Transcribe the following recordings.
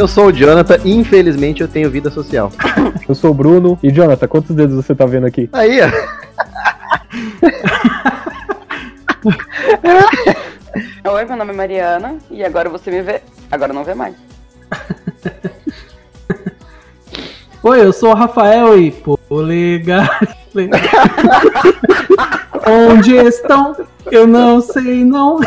Eu sou o Jonathan e infelizmente eu tenho vida social. Eu sou o Bruno. E Jonathan, quantos dedos você tá vendo aqui? Aí, ó. Oi, meu nome é Mariana e agora você me vê. Agora não vê mais. Oi, eu sou o Rafael e polegar. Onde estão? Eu não sei não.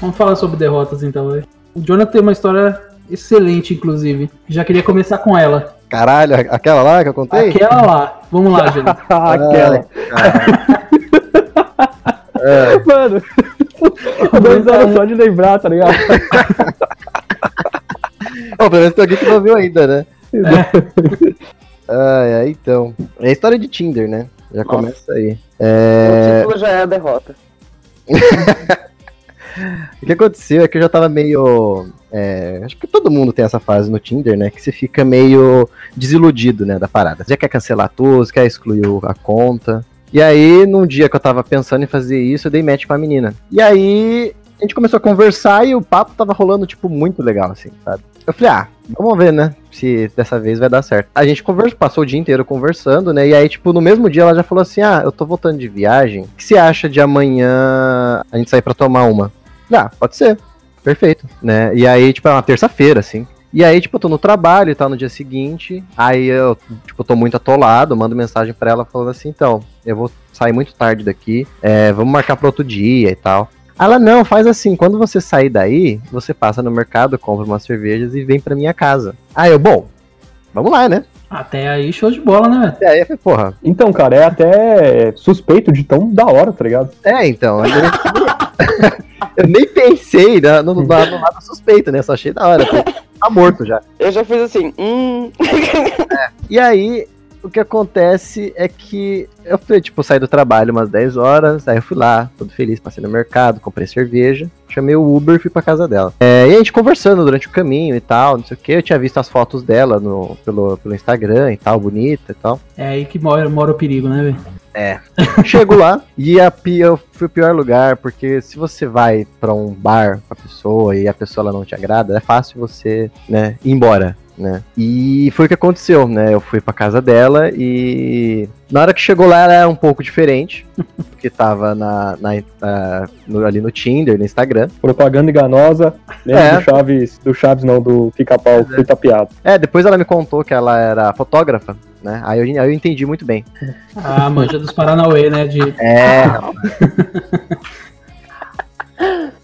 Vamos falar sobre derrotas então. O Jonathan tem uma história excelente, inclusive. Já queria começar com ela. Caralho, aquela lá que eu contei? Aquela lá. Vamos lá, gente. Aquela. É, Mano, dois anos só de lembrar, tá ligado? Ó, pelo menos tem alguém que não viu ainda, né? Ai, ai, então. É a história de Tinder, né? Já Nossa. começa aí. O É... título já é a derrota. O que aconteceu é que eu já tava meio. é, Acho que todo mundo tem essa fase no Tinder, né? Que você fica meio desiludido, né? Da parada. Você já quer cancelar tudo, você quer excluir o- a conta. E aí, num dia que eu tava pensando em fazer isso, eu dei match com a menina. E aí, a gente começou a conversar e o papo tava rolando, tipo, muito legal, assim, sabe? Eu falei, ah, vamos ver, né? Se dessa vez vai dar certo. A gente conversou, passou o dia inteiro conversando, né? E aí, tipo, no mesmo dia ela já falou assim: ah, eu tô voltando de viagem. O que você acha de amanhã a gente sair pra tomar uma? Ah, pode ser. Perfeito, né? E aí, tipo, é uma terça-feira, assim. E aí, tipo, eu tô no trabalho e tal, no dia seguinte. Aí eu, tipo, tô muito atolado, mando mensagem pra ela falando assim, então, eu vou sair muito tarde daqui, é, vamos marcar pra outro dia e tal. Ela, não, faz assim, quando você sair daí, você passa no mercado, compra umas cervejas e vem pra minha casa. Aí eu, bom, vamos lá, né? Até aí, show de bola, né? E aí eu falei, porra, Então, cara, é até suspeito de tão da hora, tá ligado? é, então, eu nem, eu nem pensei né, no, no, no lado suspeito, né? Só achei da hora, tá morto já. Eu já fiz assim, hum. E aí, o que acontece é que eu fui, tipo, saí do trabalho umas 10 horas, aí eu fui lá, todo feliz, passei no mercado, comprei cerveja, chamei o Uber e fui pra casa dela. É, e a gente conversando durante o caminho e tal, não sei o que, eu tinha visto as fotos dela no, pelo, pelo Instagram e tal, bonita e tal. É aí que mora, mora o perigo, né, velho? Chego lá e a pi- eu fui o pior lugar, porque se você vai pra um bar com a pessoa e a pessoa ela não te agrada, é fácil você, né, ir embora, né? E foi o que aconteceu, né? Eu fui pra casa dela e na hora que chegou lá ela era um pouco diferente, porque tava na, na- na- no- ali no Tinder, no Instagram. Propaganda enganosa. Lembra É. do Chaves, do Chaves não, do pica-pau, que foi tapeado. É, depois ela me contou que ela era fotógrafa, né? Aí eu, aí eu entendi muito bem. A manja dos Paranauê, né? De... É.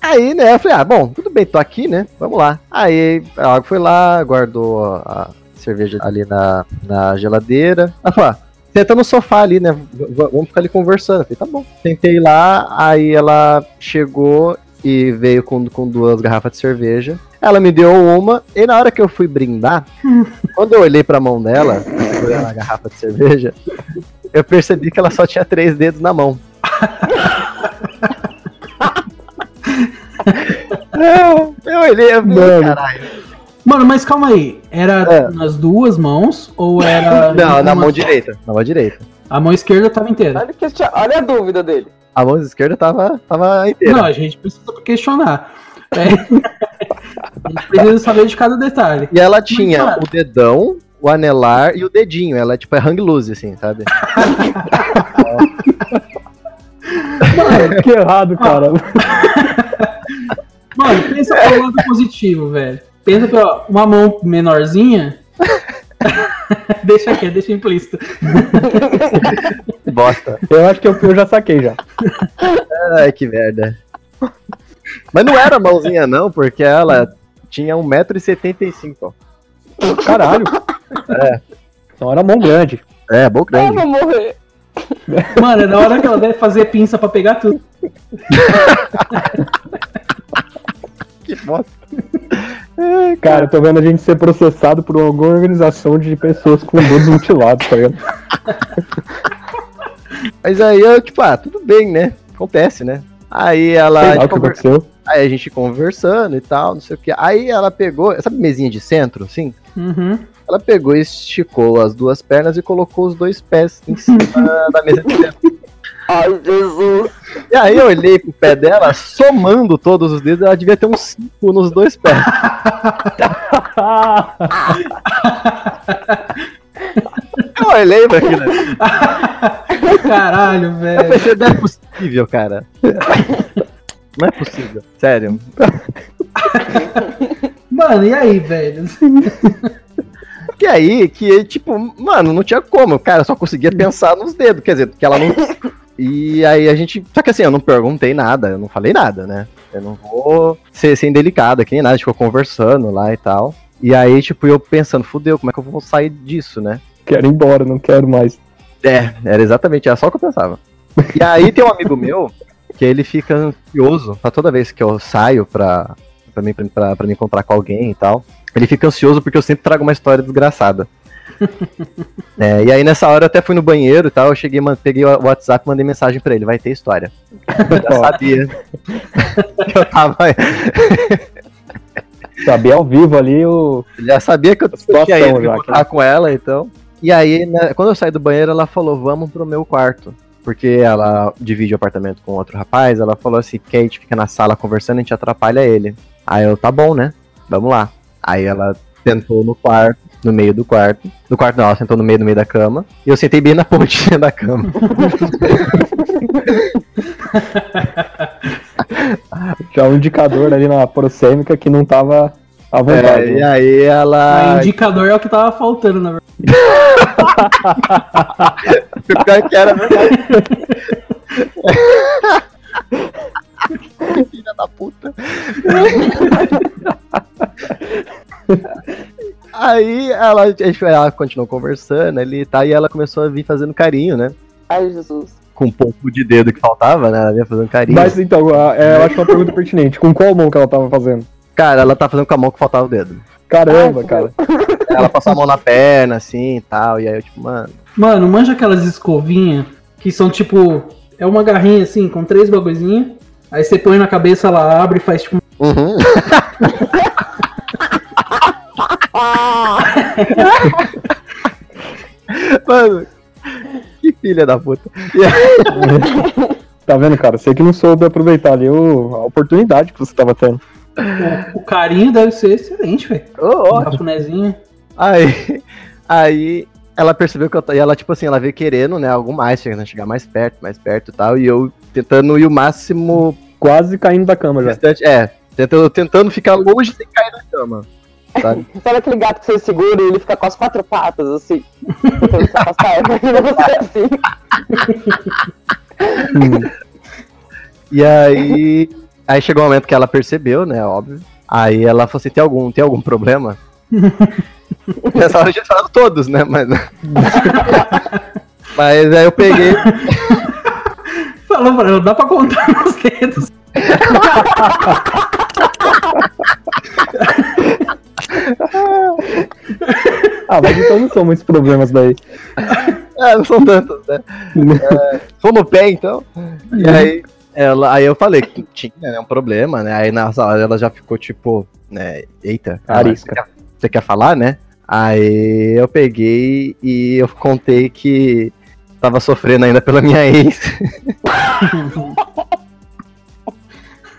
Aí, né, eu falei, ah, bom, tudo bem, tô aqui, né? Vamos lá. Aí ela foi lá, guardou a cerveja ali na, na geladeira. Ela falou, ah, senta no sofá ali, né? v- v- Vamos ficar ali conversando. Eu falei, tá bom. Sentei lá, aí ela chegou e veio com, com duas garrafas de cerveja. Ela me deu uma, e na hora que eu fui brindar, quando eu olhei pra mão dela, segurando a garrafa de cerveja, eu percebi que ela só tinha três dedos na mão. Eu, eu olhei, eu falei, Mano. caralho. Mano, mas calma aí. Era É. nas duas mãos ou era. Não, na mão só? direita. Na mão direita. A mão esquerda tava inteira. Olha, olha a dúvida dele. A mão esquerda tava, tava inteira. Não, a gente precisa questionar. É. a gente precisa saber de cada detalhe. E ela tinha cara- o dedão, o anelar e o dedinho. Ela, tipo, é hang loose, assim, sabe? Mano, Que errado, cara. Pensa pelo lado positivo, velho. Pensa pela uma mão menorzinha. deixa aqui, deixa implícito. Bosta. Eu acho que eu, eu já saquei já. Ai, que merda. Mas não era mãozinha, não, porque ela tinha 1,75m, ó. Caralho. É. Então era mão grande. É, bom Eu grande. vou morrer. Mano, é na hora que ela deve fazer pinça pra pegar tudo. Que bosta. Cara, eu tô vendo a gente ser processado por alguma organização de pessoas com dedos mutilados, tá ligado? Mas aí eu, tipo, ah, tudo bem, né? Acontece, né? Aí ela. Sei a lá gente o que conver- aconteceu. Aí a gente conversando e tal, não sei o que. Aí ela pegou, sabe mesinha de centro, assim? Uhum. Ela pegou e esticou as duas pernas e colocou os dois pés em cima da mesa de centro. Ai, Jesus. E aí eu olhei pro pé dela, somando todos os dedos, ela devia ter uns cinco nos dois pés. Eu olhei pra aquilo. Caralho, Eu velho. pensei, não é possível, cara. Não é possível, sério. Mano, e aí, velho? E aí, que, tipo, mano, não tinha como. Cara, eu só conseguia pensar nos dedos. Quer dizer, que ela não. E aí a gente. Só que assim, eu não perguntei nada, eu não falei nada, né? Eu não vou ser, ser indelicado aqui nem nada. A gente ficou conversando lá e tal. E aí, tipo, eu pensando, fudeu, como é que eu vou sair disso, né? Quero ir embora, não quero mais. É, era exatamente, era só o que eu pensava. E aí tem um amigo meu que ele fica ansioso pra toda vez que eu saio pra, pra, mim, pra, pra me encontrar com alguém e tal. Ele fica ansioso porque eu sempre trago uma história desgraçada. É, e aí nessa hora eu até fui no banheiro e tal, eu cheguei, peguei o WhatsApp e mandei mensagem pra ele, vai ter história. Eu já sabia. eu tava. Saber ao vivo ali o. Já sabia que eu tinha ido já, com ela, então. E aí, né, quando eu saí do banheiro, ela falou, vamos pro meu quarto. Porque ela divide o apartamento com outro rapaz, ela falou assim, gente fica na sala conversando, a gente atrapalha ele. Aí eu, tá bom, né? Vamos lá. Aí ela sentou no quarto, no meio do quarto. No quarto não, ela sentou no meio, no meio da cama. E eu sentei bem na pontinha da cama. Já um indicador ali na prosêmica que não tava à vontade. É, e né? aí O ela. indicador é o que tava faltando, na verdade. O pior que era verdade. Filha da puta. Aí ela, a gente- ela continuou conversando ali e tal, e ela começou a vir fazendo carinho, né? Ai, Jesus. Com um pouco de dedo que faltava, né? Ela vinha fazendo carinho. Mas então, é, eu acho uma pergunta pertinente. Com qual mão que ela tava fazendo? Cara, ela tá fazendo com a mão que faltava o dedo. Caramba, Ai, cara. Ela passou a mão na perna, assim e tal, e aí eu, tipo, mano. Mano, manja aquelas escovinhas que são tipo. É uma garrinha assim, com três bagulhozinhos. Aí você põe na cabeça, ela abre e faz tipo. Uhum. Mano, que filha da puta. Tá vendo, cara? Você que não soube aproveitar ali o- a oportunidade que você tava tendo. O, o carinho deve ser excelente, velho. Ô, ó. Um cafunézinho. Aí, aí ela percebeu que eu e ela, tipo assim, ela veio querendo, né, algo mais, chegar mais perto, mais perto e tal, e eu tentando ir o máximo Quase caindo da cama já. distante, é, tentando, tentando ficar longe sem cair na cama, sabe? Sabe aquele gato que você segura e ele fica com as quatro patas, assim? Tentando se afastar? Você assim. Hum. E aí, aí chegou um momento que ela percebeu, né, óbvio, aí ela falou assim, tem algum, tem algum problema? Nessa hora a gente falava todos, né, mas... mas aí eu peguei, Falou pra ela, dá pra contar nos dedos. Ah, mas então não são muitos problemas daí. ah, não são tantos, né, é, no pé, então, E aí, ela, aí eu falei que tinha né, um problema, né? Aí nessa hora ela já ficou tipo, né? Eita, Arisca. Você, quer, você quer falar, né? Aí eu peguei e eu contei que tava sofrendo ainda pela minha ex.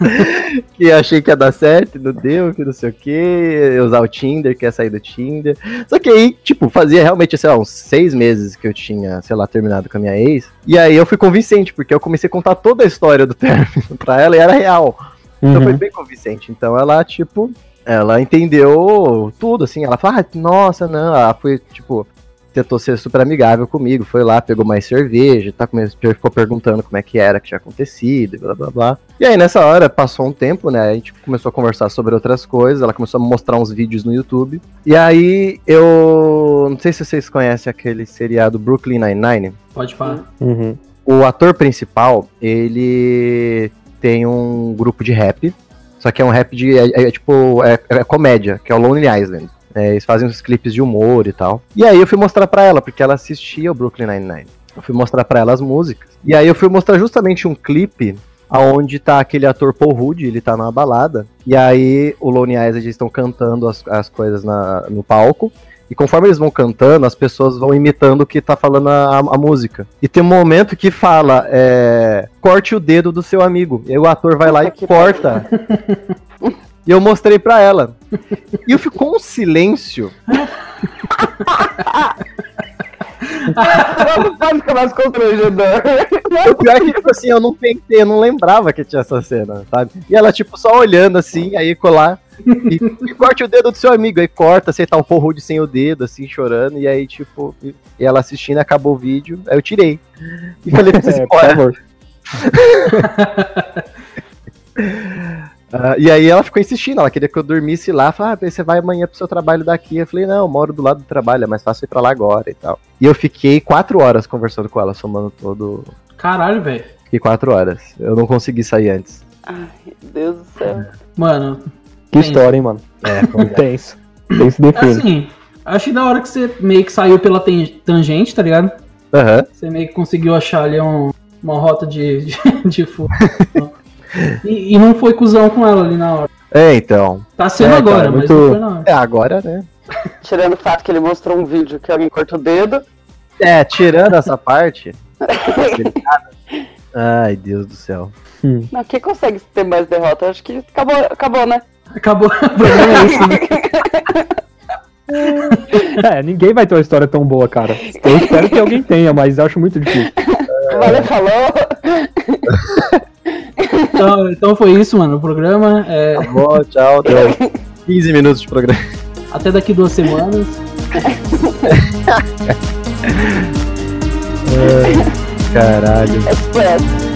que achei que ia dar certo, não deu, que não sei o que, usar o Tinder, que ia sair do Tinder. Só que aí, tipo, fazia realmente, sei lá, uns seis meses que eu tinha, sei lá, terminado com a minha ex. E aí eu fui convincente, porque eu comecei a contar toda a história do término pra ela e era real. Então Uhum. foi bem convincente. Então ela, tipo, ela entendeu tudo, assim. Ela falou, ah, nossa, não. Ela foi, tipo, tentou ser super amigável comigo. Foi lá, pegou mais cerveja, tá, ficou perguntando como é que era, que tinha acontecido, e blá blá blá. E aí nessa hora, passou um tempo, né? A gente começou a conversar sobre outras coisas. Ela começou a mostrar uns vídeos no YouTube. E aí eu. Não sei se vocês conhecem aquele seriado Brooklyn Nine-Nine. Pode falar. Uhum. O ator principal, ele tem um grupo de rap, só que é um rap de, é, é tipo, é, é comédia, que é o Lonely Island. É, eles fazem uns clipes de humor e tal. E aí eu fui mostrar pra ela, porque ela assistia o Brooklyn Nine-Nine. Eu fui mostrar pra ela as músicas. E aí eu fui mostrar justamente um clipe aonde tá aquele ator Paul Rudd, ele tá numa balada. E aí o Lonely eles estão cantando as, as coisas na- no palco. E conforme eles vão cantando, as pessoas vão imitando o que tá falando a, a música. E tem um momento que fala, é, corte o dedo do seu amigo. E aí o ator vai lá e corta. E eu mostrei pra ela. E ficou um silêncio. Não mais constrangedor. O pior é que, tipo assim, eu não pensei, eu não lembrava que tinha essa cena, sabe? E ela, tipo, só olhando assim, aí colar. E, e corte o dedo do seu amigo. Aí corta, você tá um porro de sem o dedo, assim, chorando. E aí, tipo, e, e ela assistindo, acabou o vídeo. Aí eu tirei. E falei pra vocês, É, por favor. Ah, e aí ela ficou insistindo, ela queria que eu dormisse lá, falou, ah, você vai amanhã pro seu trabalho daqui. Eu falei, não, eu moro do lado do trabalho, é mais fácil ir pra lá agora e tal. E eu fiquei quatro horas conversando com ela, somando todo. Caralho, velho. Fiquei quatro horas. Eu não consegui sair antes. Ai, Deus do céu. Mano, Que Sim. história, hein, mano. É, é. Tenso. Tenso define. assim, achei da hora que você meio que saiu pela tangente, tá ligado? Aham. Você meio que conseguiu achar ali um- uma rota de, de, de fuga. e, e não foi cuzão com ela ali na hora. É, então. Tá sendo É, agora, cara, mas muito- não foi na hora. É, agora, né? Tirando o fato que ele mostrou um vídeo que alguém corta o dedo. É, tirando essa parte. Ai, Deus do céu. Não, quem consegue ter mais derrota? Acho que acabou, acabou né? Acabou. É isso, né? É, ninguém vai ter uma história tão boa, cara. Eu espero que alguém tenha, mas eu acho muito difícil. Valeu, falou. Então, então foi isso, mano. O programa. É, Tá bom, tchau. Até 15 minutos de programa. até daqui duas semanas. Caralho. Express.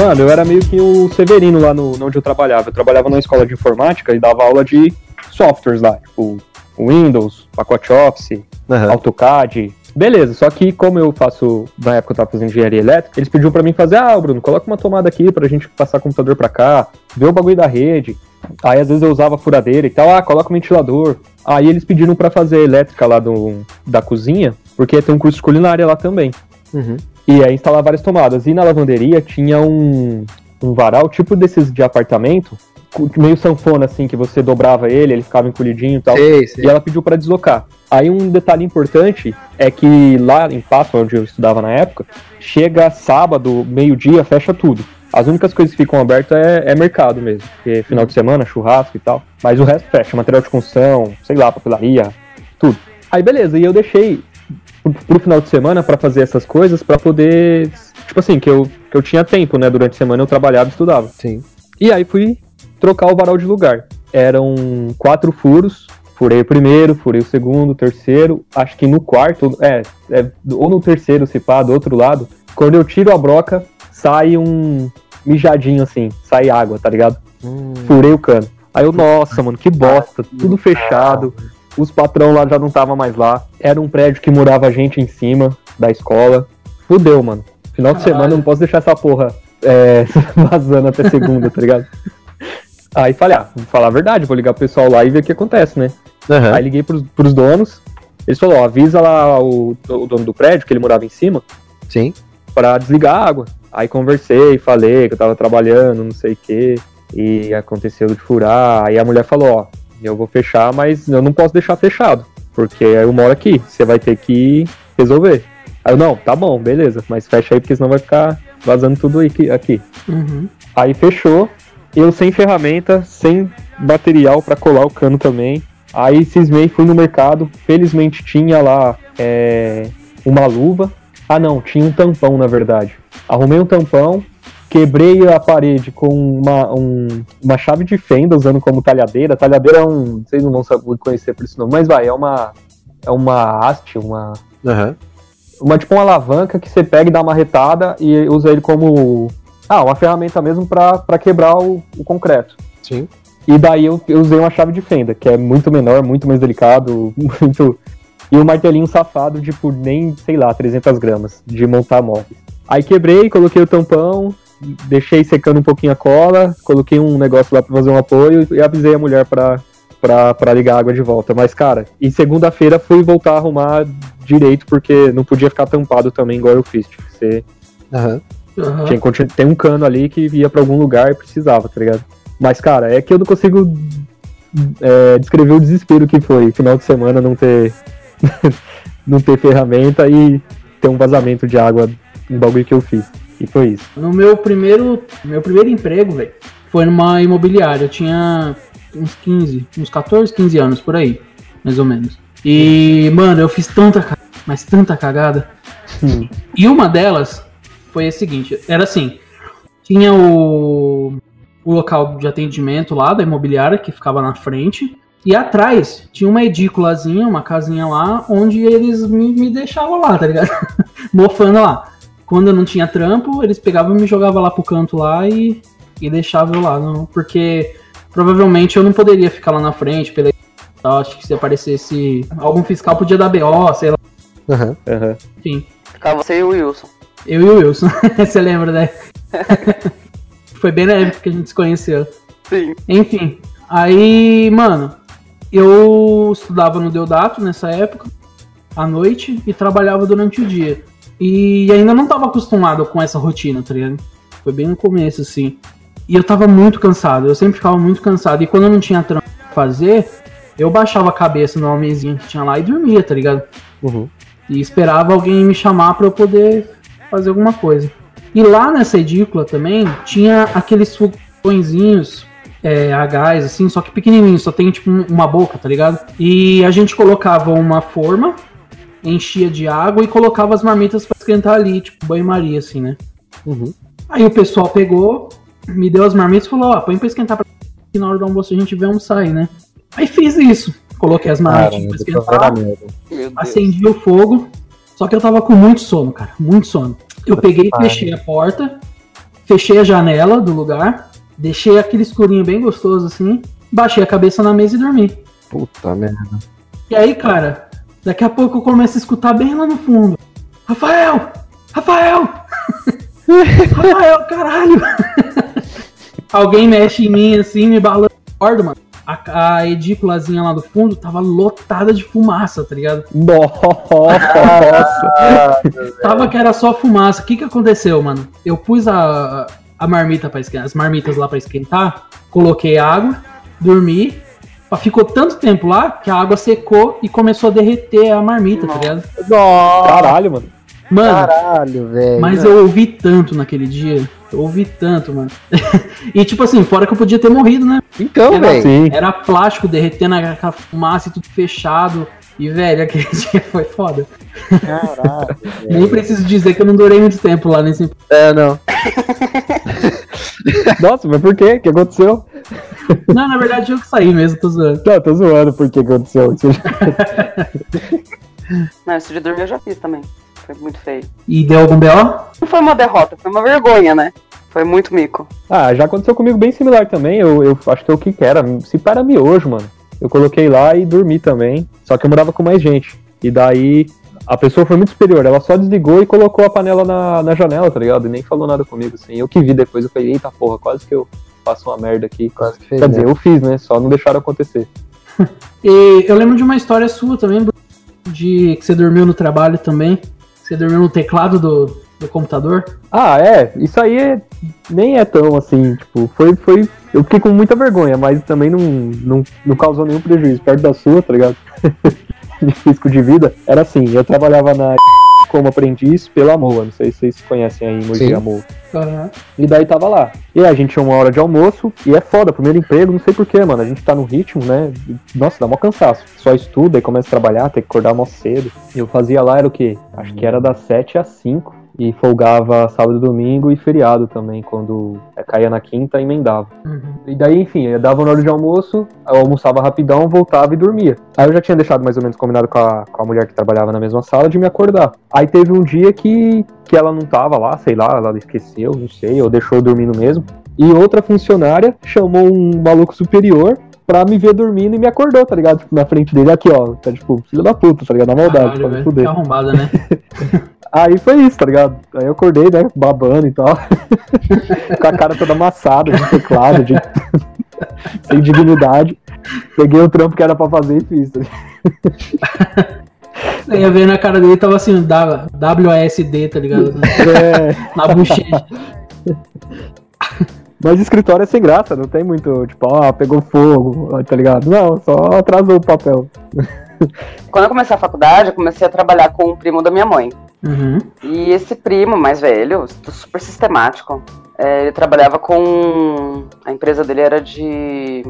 Mano, eu era meio que o Severino lá no, onde eu trabalhava. Eu trabalhava numa escola de informática e dava aula de softwares lá, tipo Windows, pacote Office, Aham. AutoCAD. Beleza, só que como eu faço, na época eu tava fazendo engenharia elétrica, eles pediram pra mim fazer, ah, Bruno, coloca uma tomada aqui pra gente passar computador pra cá, ver o bagulho da rede. Aí às vezes eu usava furadeira e tal, ah, coloca um ventilador. Aí eles pediram pra fazer a elétrica lá do, da cozinha, porque tem um curso de culinária lá também. Uhum. E aí instalar várias tomadas. E na lavanderia tinha um, um varal, tipo desses de apartamento, meio sanfona assim, que você dobrava ele, ele ficava encolhidinho e tal. Sei, sei. E ela pediu pra deslocar. Aí um detalhe importante é que lá em Pato, onde eu estudava na época, chega sábado, meio-dia, fecha tudo. As únicas coisas que ficam abertas é, é mercado mesmo, porque final de semana, churrasco e tal. Mas o resto fecha, material de construção, sei lá, papelaria, tudo. Aí beleza, e eu deixei pro, pro final de semana pra fazer essas coisas pra poder. Tipo assim, que eu, que eu tinha tempo, né? Durante a semana eu trabalhava e estudava. Sim. E aí fui trocar o varal de lugar. Eram quatro furos. Furei o primeiro, furei o segundo, o terceiro. Acho que no quarto, é, é, ou no terceiro, se pá, do outro lado. Quando eu tiro a broca, sai um, mijadinho assim, sai água, tá ligado? Hum, Furei o cano. Aí eu, nossa, mano, que bosta, tudo fechado. Os patrão lá já não tava mais lá. Era um prédio que morava gente em cima da escola. Fudeu, mano. Final de Caralho. semana eu não posso deixar essa porra é, vazando até segunda, tá ligado? Aí falei, ah, vou falar a verdade, vou ligar pro pessoal lá e ver o que acontece, né? aham. Aí liguei pros, pros donos. Eles falaram, ó, avisa lá o, o dono do prédio, que ele morava em cima, Sim. pra desligar a água. Aí conversei, falei que eu tava trabalhando, não sei o que, e aconteceu de furar. Aí a mulher falou, ó, eu vou fechar, mas eu não posso deixar fechado, porque eu moro aqui, você vai ter que resolver. Aí eu, não, tá bom, beleza, mas fecha aí, porque senão vai ficar vazando tudo aqui. Uhum. Aí fechou, eu sem ferramenta, sem material pra colar o cano também. Aí cismei, fui no mercado, felizmente tinha lá é, uma luva. Ah não, tinha um tampão na verdade. Arrumei um tampão, quebrei a parede com uma, um- uma chave de fenda usando como talhadeira. Talhadeira é um. Vocês não vão conhecer por esse nome, mas vai, é uma. É uma haste, uma, Aham. uma tipo uma alavanca que você pega e dá uma retada e usa ele como ah, uma ferramenta mesmo pra pra quebrar o, o concreto. Sim. E daí eu, eu usei uma chave de fenda, que é muito menor, muito mais delicado, muito e um martelinho safado de por nem, sei lá, 300 gramas de montar móveis. Aí quebrei, coloquei o tampão, deixei secando um pouquinho a cola, coloquei um negócio lá pra fazer um apoio e avisei a mulher pra, pra, pra ligar a água de volta. Mas, cara, e segunda-feira fui voltar a arrumar direito, porque não podia ficar tampado também, igual eu fiz. Tinha que ser Aham. Aham. tinha tem um cano ali que ia pra algum lugar e precisava, tá ligado? Mas, cara, é que eu não consigo é, descrever o desespero que foi final de semana não ter não ter ferramenta e ter um vazamento de água um bagulho que eu fiz. E foi isso. No meu primeiro, meu primeiro emprego, velho, foi numa imobiliária. Eu tinha uns 15, uns 14, 15 anos por aí, mais ou menos. E, mano, eu fiz tanta, ca- mas tanta cagada. Hum. E uma delas foi a seguinte, era assim, tinha o, o local de atendimento lá da imobiliária que ficava na frente. E atrás tinha uma edículazinha, uma casinha lá, onde eles me, me deixavam lá, tá ligado? Mofando lá quando eu não tinha trampo, eles pegavam e me jogavam lá pro canto lá e, e deixavam eu lá. Não, porque provavelmente eu não poderia ficar lá na frente. Pela, tal, acho que se aparecesse algum fiscal podia dar BO, sei lá. Aham. Aham. Enfim, Ficava você e o Wilson. eu e o Wilson. Você lembra, né? Foi bem na época que a gente se conheceu. Sim. Enfim, aí, mano, eu estudava no Deodato nessa época, à noite, e trabalhava durante o dia. E ainda não tava acostumado com essa rotina, tá ligado? Foi bem no começo, assim. E eu tava muito cansado, eu sempre ficava muito cansado. E quando eu não tinha trampo pra fazer, eu baixava a cabeça numa mesinha que tinha lá e dormia, tá ligado? Uhum. E esperava alguém me chamar pra eu poder fazer alguma coisa. E lá nessa edícula também tinha aqueles fogõezinhos é, a gás, assim, só que pequenininho, só tem tipo um- uma boca, tá ligado? E a gente colocava uma forma, enchia de água e colocava as marmitas pra esquentar ali, tipo banho-maria, assim, né? Uhum. Aí o pessoal pegou, me deu as marmitas e falou: Ó, põe pra esquentar pra que na hora do almoço a gente vê almoçar aí, né? Aí fiz isso. Coloquei as marmitas pra esquentar acendi o fogo, só que eu tava com muito sono, cara, muito sono. Eu peguei e fechei a porta, fechei a janela do lugar, deixei aquele escurinho bem gostoso assim, baixei a cabeça na mesa e dormi. Puta merda. E aí, cara, daqui a pouco eu começo a escutar bem lá no fundo: Rafael! Rafael! Rafael, caralho! Alguém mexe em mim assim, me balando. Acordo, mano. A, a edículazinha lá do fundo tava lotada de fumaça, tá ligado? Nossa! Tava que era só fumaça. O que que aconteceu, mano? Eu pus a, a marmita para esquentar, as marmitas lá pra esquentar, coloquei água, dormi. Ficou tanto tempo lá que a água secou e começou a derreter a marmita, tá ligado? Nossa, Caralho, mano. Mano, caralho, velho. mas eu ouvi tanto naquele dia. Eu ouvi tanto, mano. e tipo assim, fora que eu podia ter morrido, né? Então, velho. Sim. Era plástico derretendo aquela fumaça e tudo fechado. E, velho, aquele dia foi foda. Caralho. Nem preciso dizer que eu não durei muito tempo lá nesse. É, não. Nossa, mas por quê? O que aconteceu? Não, na verdade eu que saí mesmo, tô zoando. Não, tô zoando por que aconteceu. Não, isso de dormir eu já fiz também. Foi muito feio. E deu algum BO? Não foi uma derrota, foi uma vergonha, né? Foi muito mico. Ah, já aconteceu comigo bem similar também. Eu, eu acho que é o que que era. Se pá, era miojo, mano. Eu coloquei lá e dormi também. Só que eu morava com mais gente. E daí a pessoa foi muito superior. Ela só desligou e colocou a panela na, na janela, tá ligado? E nem falou nada comigo, assim. Eu que vi depois, eu falei, eita porra, quase que eu faço uma merda aqui. Quase que fez. Quer né? dizer, eu fiz, né? Só não deixaram acontecer. E eu lembro de uma história sua também, Bruno, de que você dormiu no trabalho também. Você dormiu no teclado do, do computador. Ah, é. Isso aí é- nem é tão assim, tipo, foi. foi eu fiquei com muita vergonha, mas também não, não, não causou nenhum prejuízo. Perto da sua, tá ligado? de risco de vida. Era assim, eu trabalhava na como aprendiz pela MOA. Não sei se vocês conhecem aí Mogi Sim. a MOA. Aham. E daí tava lá. E aí a gente tinha uma hora de almoço, e é foda, primeiro emprego, não sei porquê, mano. A gente tá no ritmo, né? Nossa, dá mó cansaço. Só estuda e começa a trabalhar, tem que acordar mó cedo. E eu fazia lá, era o quê? Acho que era das 7 às 5. E folgava sábado domingo e feriado também, quando é, caía na quinta, emendava. Uhum. E daí, enfim, eu dava na hora de almoço, eu almoçava rapidão, voltava e dormia. Aí eu já tinha deixado mais ou menos combinado com a, com a mulher que trabalhava na mesma sala de me acordar. Aí teve um dia que, que ela não tava lá, sei lá, ela esqueceu, não sei, ou deixou eu dormindo mesmo. E outra funcionária chamou um maluco superior pra me ver dormindo e me acordou, tá ligado? Tipo, na frente dele, aqui, ó, tá tipo, filho da puta, tá ligado? Na maldade, Caralho, pra me fuder. Que arrombada, né? Aí foi isso, tá ligado? Aí eu acordei, né, babando e tal. Com a cara toda amassada de teclado, de... sem dignidade. Peguei o trampo que era pra fazer e fiz. tá? Aí ia ver na cara dele tava assim, W- WASD, tá ligado? É, Na bochecha. mas escritório é sem graça, não tem muito, tipo, ó, pegou fogo, tá ligado? Não, só atrasou o papel. Quando eu comecei a faculdade, eu comecei a trabalhar com o primo da minha mãe. Uhum. E esse primo mais velho, super sistemático, é, ele trabalhava com. A empresa dele era de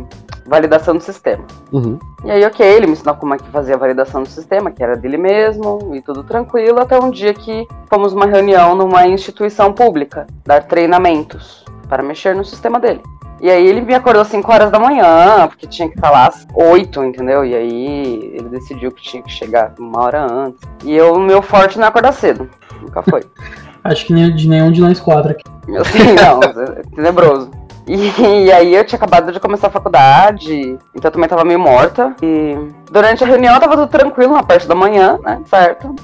validação do sistema. Uhum. E aí, ok, ele me ensinou como é que fazia a validação do sistema, que era dele mesmo, e tudo tranquilo, até um dia que fomos numa reunião numa instituição pública, dar treinamentos para mexer no sistema dele. E aí ele me acordou às 5 horas da manhã, porque tinha que estar lá às 8, entendeu? E aí ele decidiu que tinha que chegar uma hora antes. E eu, o meu forte não é acordar cedo. Nunca foi. Acho que nem de nenhum de nós quatro aqui. Assim, não, é tenebroso. E, e aí eu tinha acabado de começar a faculdade, então eu também tava meio morta. E durante a reunião tava tudo tranquilo na parte da manhã, né? Certo?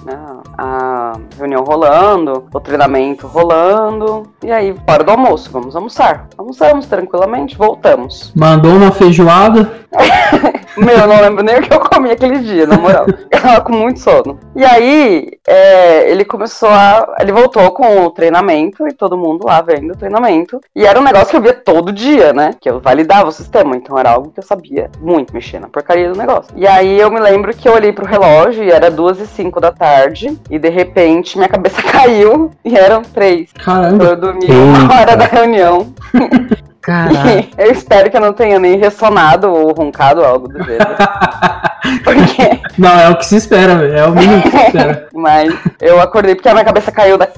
A reunião rolando, o treinamento rolando. E aí, hora do almoço, vamos almoçar. Almoçamos tranquilamente, voltamos. Mandou uma feijoada. Meu, eu não lembro nem o que eu comi aquele dia, na moral. Eu tava com muito sono. E aí, é, ele começou a. Ele voltou com o treinamento e todo mundo lá vendo o treinamento. E era um negócio que eu via todo dia, né? Que eu validava o sistema. Então era algo que eu sabia muito mexer na porcaria do negócio. E aí eu me lembro que eu olhei pro relógio e era duas e cinco da tarde. E de repente minha cabeça caiu e eram três. Caramba. Eu dormi uma Eita. hora da reunião. Caraca. eu espero que eu não tenha nem ressonado ou roncado algo do gênero. Porque, Não, é o que se espera, velho. É o mínimo que se espera. mas eu acordei porque a minha cabeça caiu da.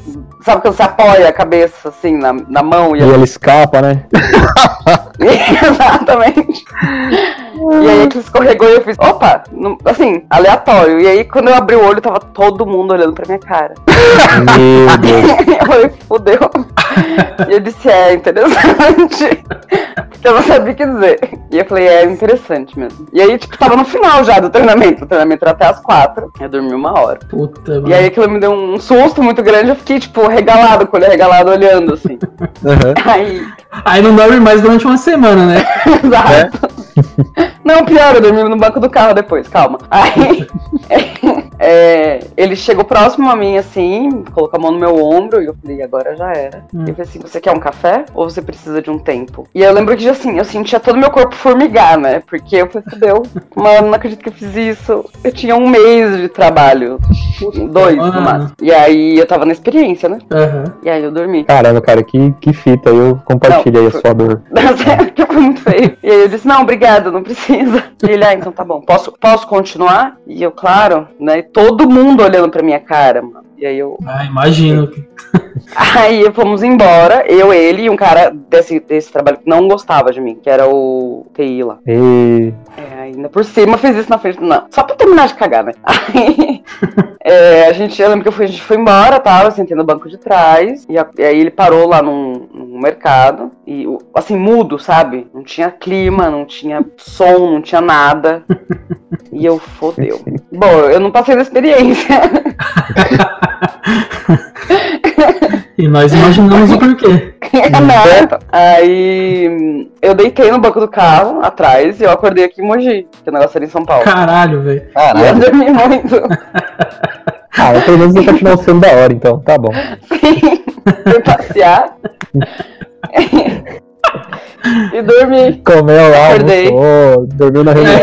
Sabe quando você apoia a cabeça assim na, na mão e E ela escapa, né? Exatamente. E aí que escorregou e eu fiz, opa, assim, aleatório. E aí quando eu abri o olho, tava todo mundo olhando pra minha cara. Meu Deus. eu falei, fudeu. E eu disse, é interessante. Porque eu não sabia o que dizer. E eu falei, é interessante mesmo. E aí, tipo, tava no final já do treinamento. O treinamento era até as quatro. Eu dormi uma hora. Puta, mano. E aí aquilo me deu um susto muito grande. Eu fiquei, tipo, regalado, com o olho regalado, olhando, assim. Aham. Aí, Aí não dorme mais durante uma semana, né? exato. Não, pior, eu dormi no banco do carro depois, calma. Aí, é, ele chegou próximo a mim, assim, colocou a mão no meu ombro, e eu falei, agora já era. Hum. E eu falei assim, você quer um café? Ou você precisa de um tempo? E eu lembro que, assim, eu sentia todo o meu corpo formigar, né? Porque eu falei, fudeu, mano, não acredito que eu fiz isso. Eu tinha um mês de trabalho, dois no mano. máximo. E aí, eu tava na experiência, né? Aham. E aí, eu dormi. Caramba, cara, que, que fita. Eu compartilhei Não, a sua dor. Sério, que foi muito feio. E aí eu disse, não, obrigado, não precisa. E ele, ah, então tá bom. Posso, posso continuar? E eu, claro, né? Todo mundo olhando pra minha cara, mano. E aí eu. Ah, imagino. Aí fomos embora, eu, ele e um cara desse, desse trabalho que não gostava de mim, que era o TI lá. E... É, ainda por cima fez isso na frente. Não, só pra terminar de cagar, né? Aí é, a gente, eu lembro que eu fui, a gente foi embora, tá? Eu sentei no banco de trás, e, a- e aí ele parou lá num, num mercado, e o- assim, mudo, sabe? Não tinha clima, não tinha som, não tinha nada. E eu fodeu. Bom, eu não passei da experiência. E nós imaginamos o porquê. Nada. Aí eu deitei no banco do carro, atrás, e eu acordei aqui em Mogi, que o negócio era em São Paulo. Caralho, velho. E eu dormi muito. Ah, mas pelo menos vai continuar sendo da hora, então. Tá bom. Sim, fui passear. e dormi. Comeu lá, Acordei. almoçou, dormiu na reunião,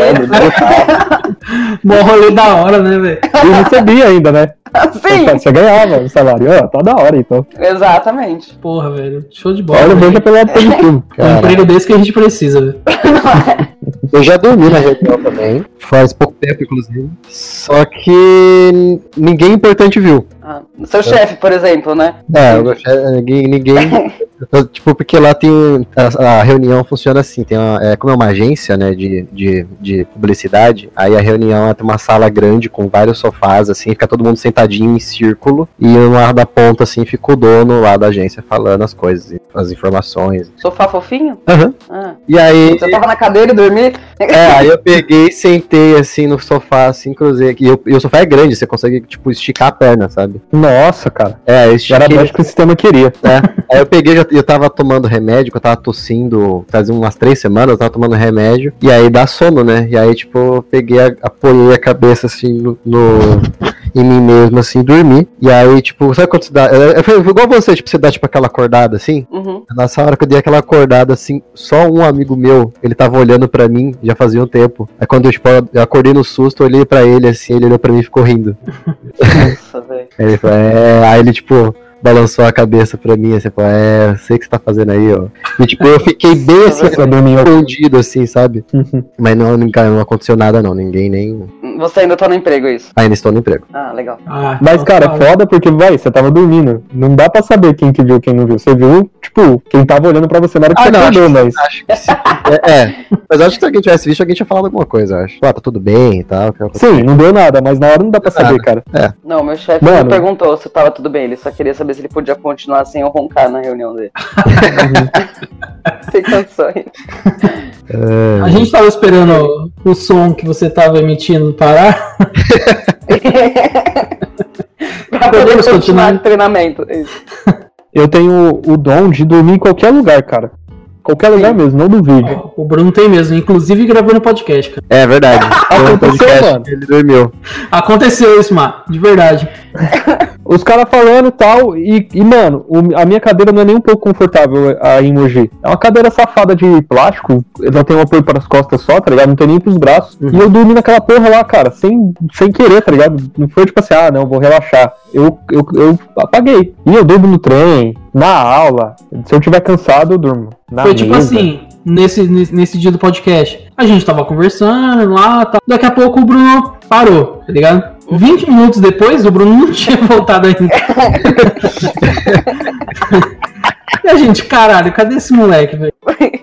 Mó rolê da hora, né, velho? E recebia ainda, né? Sim, Você ganhava o salário. Ó, tá da hora, então. exatamente. Porra, velho. Show de bola. Olha, velho. veja pelo lado positivo. Um Caralho. emprego desse que a gente precisa, velho. Eu já dormi na reunião também. Faz pouco tempo, inclusive. Só que ninguém importante viu. Ah, seu chefe, por exemplo, né? É, gostei- ninguém. ninguém tipo, porque lá tem. A, a reunião funciona assim: tem uma, é, como é uma agência né, de, de, de publicidade, aí a reunião é tem uma sala grande com vários sofás, assim, fica todo mundo sentadinho em círculo, e numa da ponta, assim, fica o dono lá da agência falando as coisas, as informações. Sofá fofinho? Aham. Ah, E aí. você tava na cadeira e dormi? É, aí eu peguei, sentei assim no sofá, assim, cruzei aqui. E, eu- e o sofá é grande, você consegue, tipo, esticar a perna, sabe? Nossa, cara. É, eu Era mais que o sistema queria. Aí eu peguei, eu tava tomando remédio, que eu tava tossindo fazia umas três semanas, eu tava tomando remédio, e aí dá sono, né? E aí, tipo, eu peguei, apoiei a cabeça assim no. no- em mim mesmo, assim, e dormi. E aí, tipo, sabe quando você dá. É, é, foi igual você, tipo, você dá tipo aquela acordada assim? Uhum. Nessa hora que eu dei aquela acordada, assim, só um amigo meu, ele tava olhando pra mim, já fazia um tempo. Aí quando eu, tipo, eu acordei no susto, olhei pra ele, assim, ele olhou pra mim e ficou rindo. Nossa, velho. Aí ele falou, é... Aí ele, tipo, balançou a cabeça pra mim, assim, falou, é, eu sei o que você tá fazendo aí, ó. E, tipo, eu fiquei bem, assim, escondido, assim, sabe? Uhum. Mas não, não, não aconteceu nada, não. Ninguém nem... Você ainda tá no emprego, é isso? Ainda estou no emprego. Ah, legal. Ah, Mas, então cara, fala. foda porque, vai, você tava dormindo. Não dá pra saber quem que viu quem não viu. Você viu, tipo, quem tava olhando pra você na hora que Ah, você não, acordou, mas. Acho que se... é, é. Mas acho que se alguém tivesse visto, alguém tinha falado alguma coisa, eu acho. Ah, tá tudo bem e tal. Sim, não deu nada, mas na hora não dá pra saber, cara. Não, meu chefe não perguntou se tava tudo bem, ele só queria saber se ele podia continuar sem eu roncar na reunião dele. Sem condições. É. A gente tava esperando o som que você tava emitindo parar. pra poder Podemos continuar continuar? o treinamento. Isso. Eu tenho o dom de dormir em qualquer lugar, cara. Qualquer lugar mesmo, não duvido. O Bruno tem mesmo, inclusive gravando podcast, cara. É verdade. Aconteceu, podcast, mano. Ele dormiu. Aconteceu isso, Mar, de verdade. Os caras falando e tal, e, e, mano, o- a minha cadeira não é nem um pouco confortável aí em Mogi. É uma cadeira safada de plástico, ela tem um apoio para as costas só, tá ligado? Não tem nem pros braços. E eu dormi naquela porra lá, cara, sem, sem querer, tá ligado? Não foi tipo assim, ah, não, vou relaxar. Eu, eu, eu apaguei. E eu durmo no trem, na aula. Se eu tiver cansado, eu durmo. Na Foi tipo mesa. assim, nesse, nesse, nesse dia do podcast. A gente tava conversando lá, tá. daqui a pouco o Bruno parou, tá ligado? 20 minutos depois, o Bruno não tinha voltado ainda. e a gente, caralho, cadê esse moleque, velho?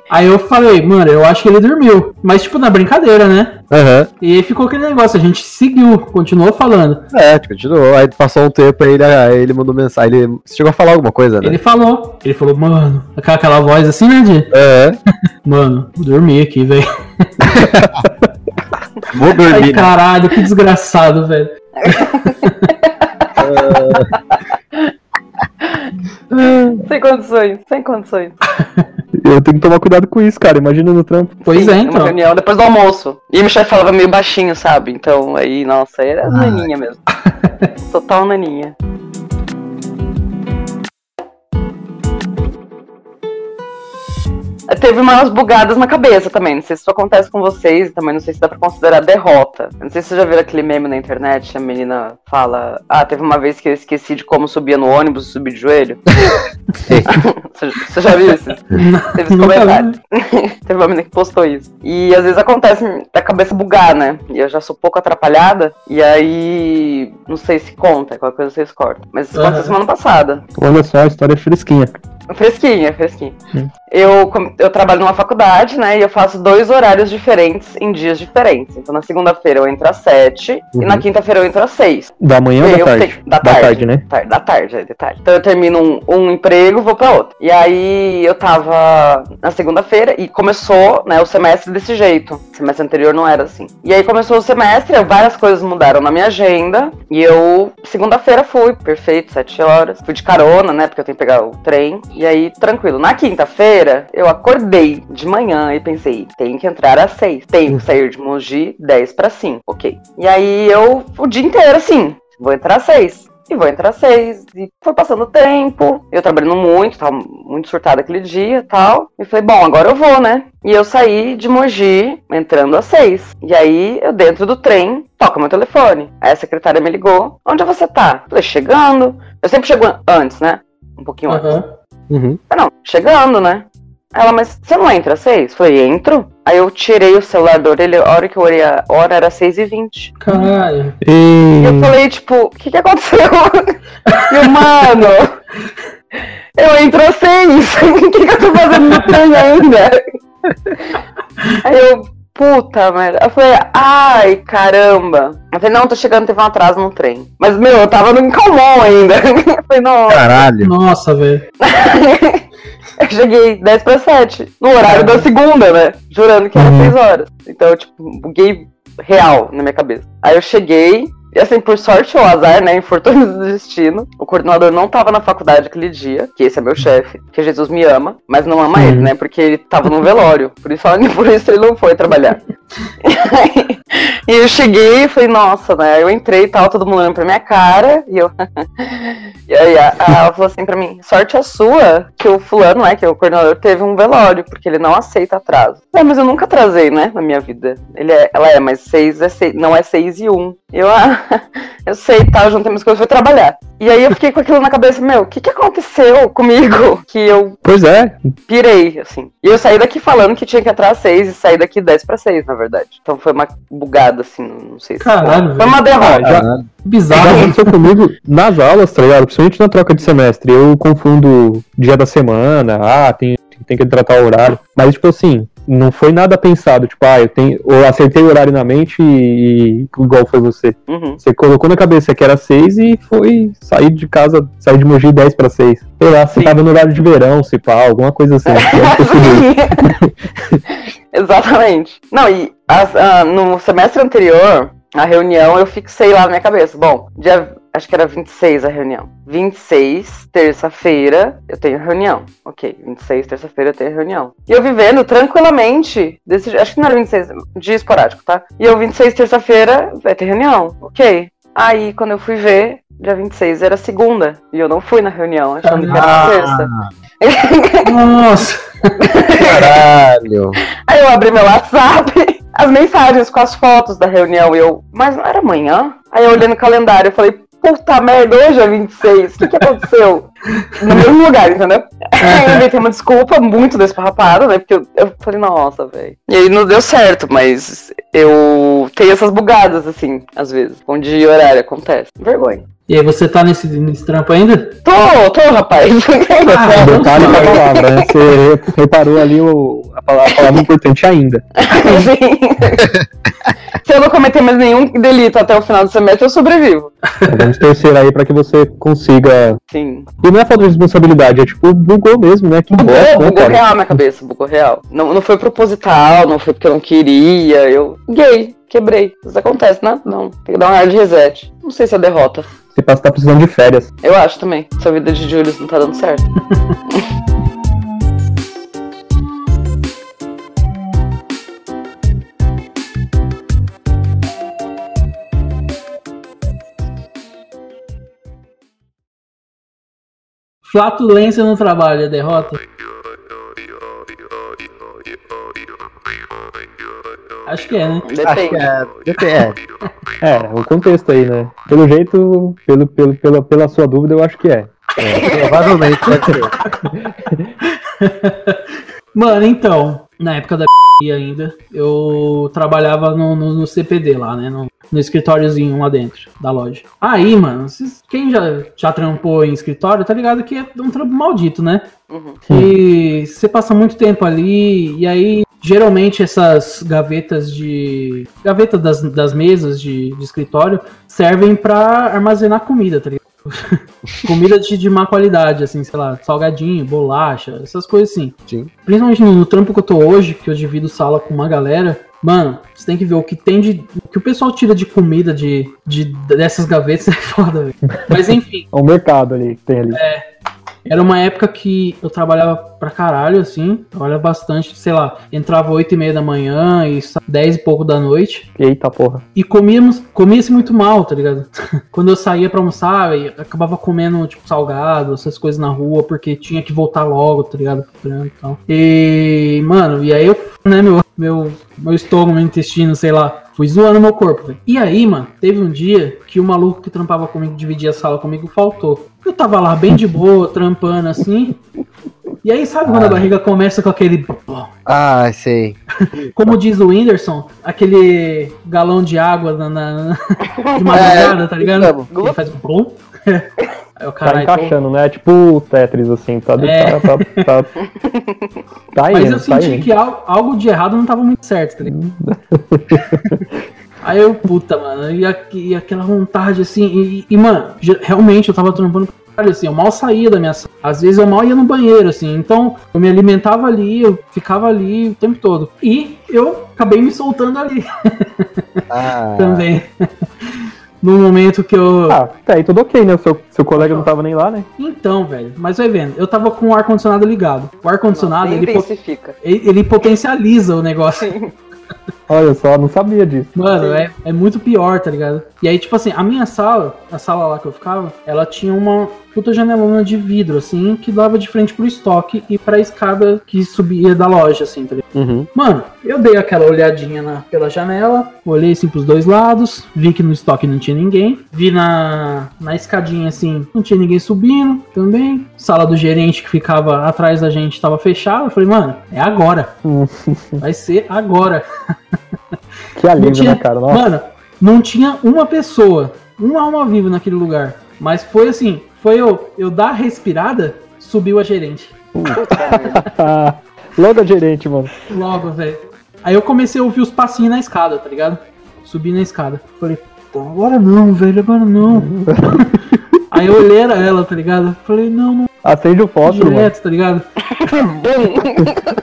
Aí eu falei, mano, eu acho que ele dormiu. Mas, tipo, na brincadeira, né? Aham. E aí ficou aquele negócio, a gente seguiu, continuou falando. É, continuou. Aí passou um tempo aí ele, aí ele mandou mensagem. Ele você chegou a falar alguma coisa, né? Ele falou, ele falou, mano, aquela, aquela voz assim, né, de, É. mano, dormi aqui, velho. Vou Ai, dormir. né? caralho, que desgraçado, velho. Sem condições, sem condições. Eu tenho que tomar cuidado com isso, cara. Imagina no trampo. Pois Sim, é, Uma então. reunião depois do almoço. E meu chefe falava meio baixinho, sabe? Então aí, nossa, aí era naninha mesmo. Total naninha. Teve umas bugadas na cabeça também. Não sei se isso acontece com vocês, também não sei se dá pra considerar derrota. Não sei se vocês já viram aquele meme na internet, a menina fala: Ah, teve uma vez que eu esqueci de como subia no ônibus e subi de joelho. Você já viu isso? Teve esse comentário. Teve uma menina que postou isso. E às vezes acontece da cabeça bugar, né? E eu já sou pouco atrapalhada. E aí. Não sei se conta, qualquer coisa vocês cortam. Mas isso aconteceu semana passada. Olha só, a história é fresquinha. Fresquinha, fresquinha. Hum. Eu, eu trabalho numa faculdade, né? E eu faço dois horários diferentes em dias diferentes. Então na segunda-feira eu entro às sete e na Uhum. quinta-feira eu entro às seis. Da manhã ou da tarde? tenho- da tarde. né? Tarde, da tarde, é de tarde. Então eu termino um, um emprego, vou pra outro. E aí eu tava na segunda-feira e começou, né, o semestre desse jeito. O semestre anterior não era assim. E aí começou o semestre, várias coisas mudaram na minha agenda. E eu, segunda-feira, fui, perfeito, sete horas. Fui de carona, né, porque eu tenho que pegar o trem. E aí, tranquilo. Na quinta-feira, eu acordei de manhã e pensei, tem que entrar às seis. Tenho que sair de Mogi 10 para 5. Ok. E aí eu, o dia inteiro assim, vou entrar às seis. E vou entrar às seis. E foi passando o tempo. Eu trabalhando muito, tava muito surtada aquele dia e tal. E falei, bom, agora eu vou, né? E eu saí de Mogi entrando às seis. E aí, eu dentro do trem, toca meu telefone. Aí a secretária me ligou. Onde você tá? Falei, chegando. Eu sempre chego an- antes, né? Um pouquinho antes. Aham. Uhum. Ah, não, chegando, né? Ela, mas você não entra às seis? Falei, entro. Aí eu tirei o celular da orelha, a hora que eu olhei a hora era seis e vinte. Caralho. E eu E... falei, tipo, o que que aconteceu? E eu, mano, eu entro às seis. O que que eu tô fazendo no trem ainda? Aí eu, puta merda. Eu falei, ai, caramba. Eu falei, não, tô chegando, teve um atraso no trem. Mas, meu, eu tava no Calmon ainda. Eu falei, não. Caralho. Nossa, velho. Eu cheguei 10 para 7, no horário da segunda, né? Jurando que era Uhum. 6 horas. Então, eu, tipo, buguei real na minha cabeça. Aí eu cheguei, e assim, por sorte ou azar, né? Infortúnio do destino. O coordenador não tava na faculdade aquele dia, que esse é meu chefe, que Jesus me ama, mas não ama Uhum. ele, né? Porque ele tava no velório. Por isso, por isso ele não foi trabalhar. e eu cheguei e falei, nossa, né? Eu entrei e tal, todo mundo olhando pra minha cara, e eu. e aí a, a- ela falou assim pra mim: sorte a sua que o fulano, né, que é o coordenador, teve um velório, porque ele não aceita atraso. É, mas eu nunca atrasei, né, na minha vida. Ele é, ela é, mas seis é seis, não é seis e um. Eu, ah, eu sei, tá, eu juntei minhas coisas e fui trabalhar. E aí eu fiquei com aquilo na cabeça, meu, o que que aconteceu comigo? Que eu Pois é, pirei, assim. E eu saí daqui falando que tinha que entrar às 6 e saí daqui 10 pra 6, na verdade. Então foi uma bugada, assim, não sei se. Caralho, Foi velho. uma derrota. Ah, já- Caralho. já Bizarro. aconteceu comigo nas aulas, tá ligado? Principalmente na troca de semestre. Eu confundo dia da semana, ah, tem, tem que tratar o horário. Mas, tipo assim, não foi nada pensado. Tipo, ah, eu, tenho, eu acertei o horário na mente e, igual foi você. Uhum. Você colocou na cabeça que era 6 e foi sair de casa, sair de Mogi 10 pra 6. Sei lá, você Sim. tava no horário de verão, se pá, alguma coisa assim. Exatamente. Não, e as- ah, no semestre anterior, a reunião eu fixei lá na minha cabeça. Bom, dia. Acho que era 26 a reunião. 26, terça-feira, eu tenho reunião. Ok, 26, terça-feira eu tenho reunião. E eu vivendo tranquilamente, desse, acho que não era 26, dia esporádico, tá? E eu, 26, terça-feira, vai ter reunião. Ok. Aí, quando eu fui ver, dia 26 era segunda. E eu não fui na reunião, achando que era terça. Nossa. Caralho. Aí eu abri meu WhatsApp, as mensagens com as fotos da reunião, e eu, mas não era amanhã? Aí eu olhei no calendário, eu falei, puta merda, hoje é 26, o que que aconteceu? No mesmo lugar, entendeu? Aí eu inventei uma desculpa muito desparrapada, né, porque eu, eu falei, nossa, velho. E aí não deu certo, mas eu tenho essas bugadas, assim, às vezes, onde horário acontece. Vergonha. E aí, você tá nesse, nesse trampo ainda? Tô, tô, rapaz. Ah, Detalhe da palavra, né? Você reparou ali o, a, palavra, a palavra importante ainda. Sim. Se eu não cometer mais nenhum delito até o final do semestre, eu sobrevivo. Então, Vamos torcer aí pra que você consiga. Sim. E não é falta de responsabilidade, é tipo, bugou mesmo, né? Que Bugou, bosta, né, bugou cara? real na minha cabeça, bugou real. Não, não foi proposital, não foi porque eu não queria, eu buguei, quebrei. Isso acontece, né? Não, tem que dar uma hard reset. Não sei se é derrota. Você passa tá precisando de férias. Eu acho também. Sua vida de Julius não tá dando certo. Flatulência no trabalho, é derrota? Acho que é, né? Acho que Depende. é. Depende. É. É, o contexto aí, né? Pelo jeito, pelo, pelo, pela, pela sua dúvida, eu acho que é. Provavelmente deve ser. Mano, então, na época da ainda, eu trabalhava no, no, no CPD lá, né? No, no escritóriozinho lá dentro da loja. Aí, mano, vocês- quem já, já trampou em escritório, tá ligado que é um trampo maldito, né? Uhum. E você passa muito tempo ali, e aí geralmente essas gavetas de. Gavetas das, das mesas de, de escritório servem pra armazenar comida, tá ligado? comida de, de má qualidade, assim, sei lá, salgadinho, bolacha, essas coisas assim. Sim. Principalmente no, no trampo que eu tô hoje, que eu divido sala com uma galera. Mano, você tem que ver o que tem de. O que o pessoal tira de comida de, de dessas gavetas é foda, velho. Mas enfim. É o mercado ali que tem ali. Era uma época que eu trabalhava pra caralho, assim. Trabalhava bastante, sei lá, entrava 8 e meia da manhã e sa- 10 e pouco da noite. Eita porra. E comíamos, comia-se muito mal, tá ligado? Quando eu saía pra almoçar, eu acabava comendo, tipo, salgado, essas coisas na rua, porque tinha que voltar logo, tá ligado? E tal. E, mano, e aí eu, né, meu, meu, meu estômago, meu intestino, sei lá, fui zoando meu corpo, velho. E aí, mano, teve um dia que o maluco que trampava comigo, dividia a sala comigo, faltou. Eu tava lá bem de boa, trampando assim. E aí, sabe quando a barriga começa com aquele. Ah, sei. Como diz o Whindersson, aquele galão de água na, na- de madrugada, tá ligado? mesmo. Ele faz blum. Aí o Tá caralho. encaixando, né? Tipo o Tetris, assim. Tá, É. tá, tá, tá, tá Mas indo, eu tá senti indo. que al- algo de errado não tava muito certo, tá ligado? Aí eu, puta, mano, e, e aquela vontade assim, e, e, mano, realmente eu tava trampando pra caralho, assim, eu mal saía da minha sala. Às vezes eu mal ia no banheiro, assim, então eu me alimentava ali, eu ficava ali o tempo todo. E eu acabei me soltando ali Ah, também. no momento que eu. Ah, tá aí tudo ok, né? O seu, seu colega não tava nem lá, né? Então, velho, mas vai vendo, eu tava com o ar-condicionado ligado. O ar-condicionado, ele, ele ele potencializa o negócio. Olha só, não sabia disso. Mano, é, é muito pior, tá ligado? E aí, tipo assim, a minha sala, a sala lá que eu ficava, ela tinha uma puta janelona de vidro, assim, que dava de frente pro estoque e pra escada que subia da loja, assim, tá ligado? Uhum. Mano, eu dei aquela olhadinha na, pela janela, olhei assim pros dois lados, vi que no estoque não tinha ninguém, vi na, na escadinha assim, não tinha ninguém subindo também. Sala do gerente que ficava atrás da gente tava fechada. Eu falei, mano, é agora. Vai ser agora. Que alívio, Não tinha- né, cara? Nossa. Mano, não tinha uma pessoa, uma alma viva naquele lugar. Mas foi assim, foi eu, eu dar a respirada, subiu a gerente. Logo a gerente, mano. Logo, velho. Aí eu comecei a ouvir os passinhos na escada, tá ligado? Subi na escada. Falei, agora não, velho, agora não. Aí eu olhei era ela, tá ligado? Falei, não, não, Acende o fósforo, mano. direto, tá ligado?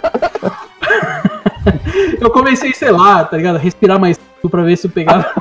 eu comecei, sei lá, tá ligado? Respirar mais pra ver se eu pegava.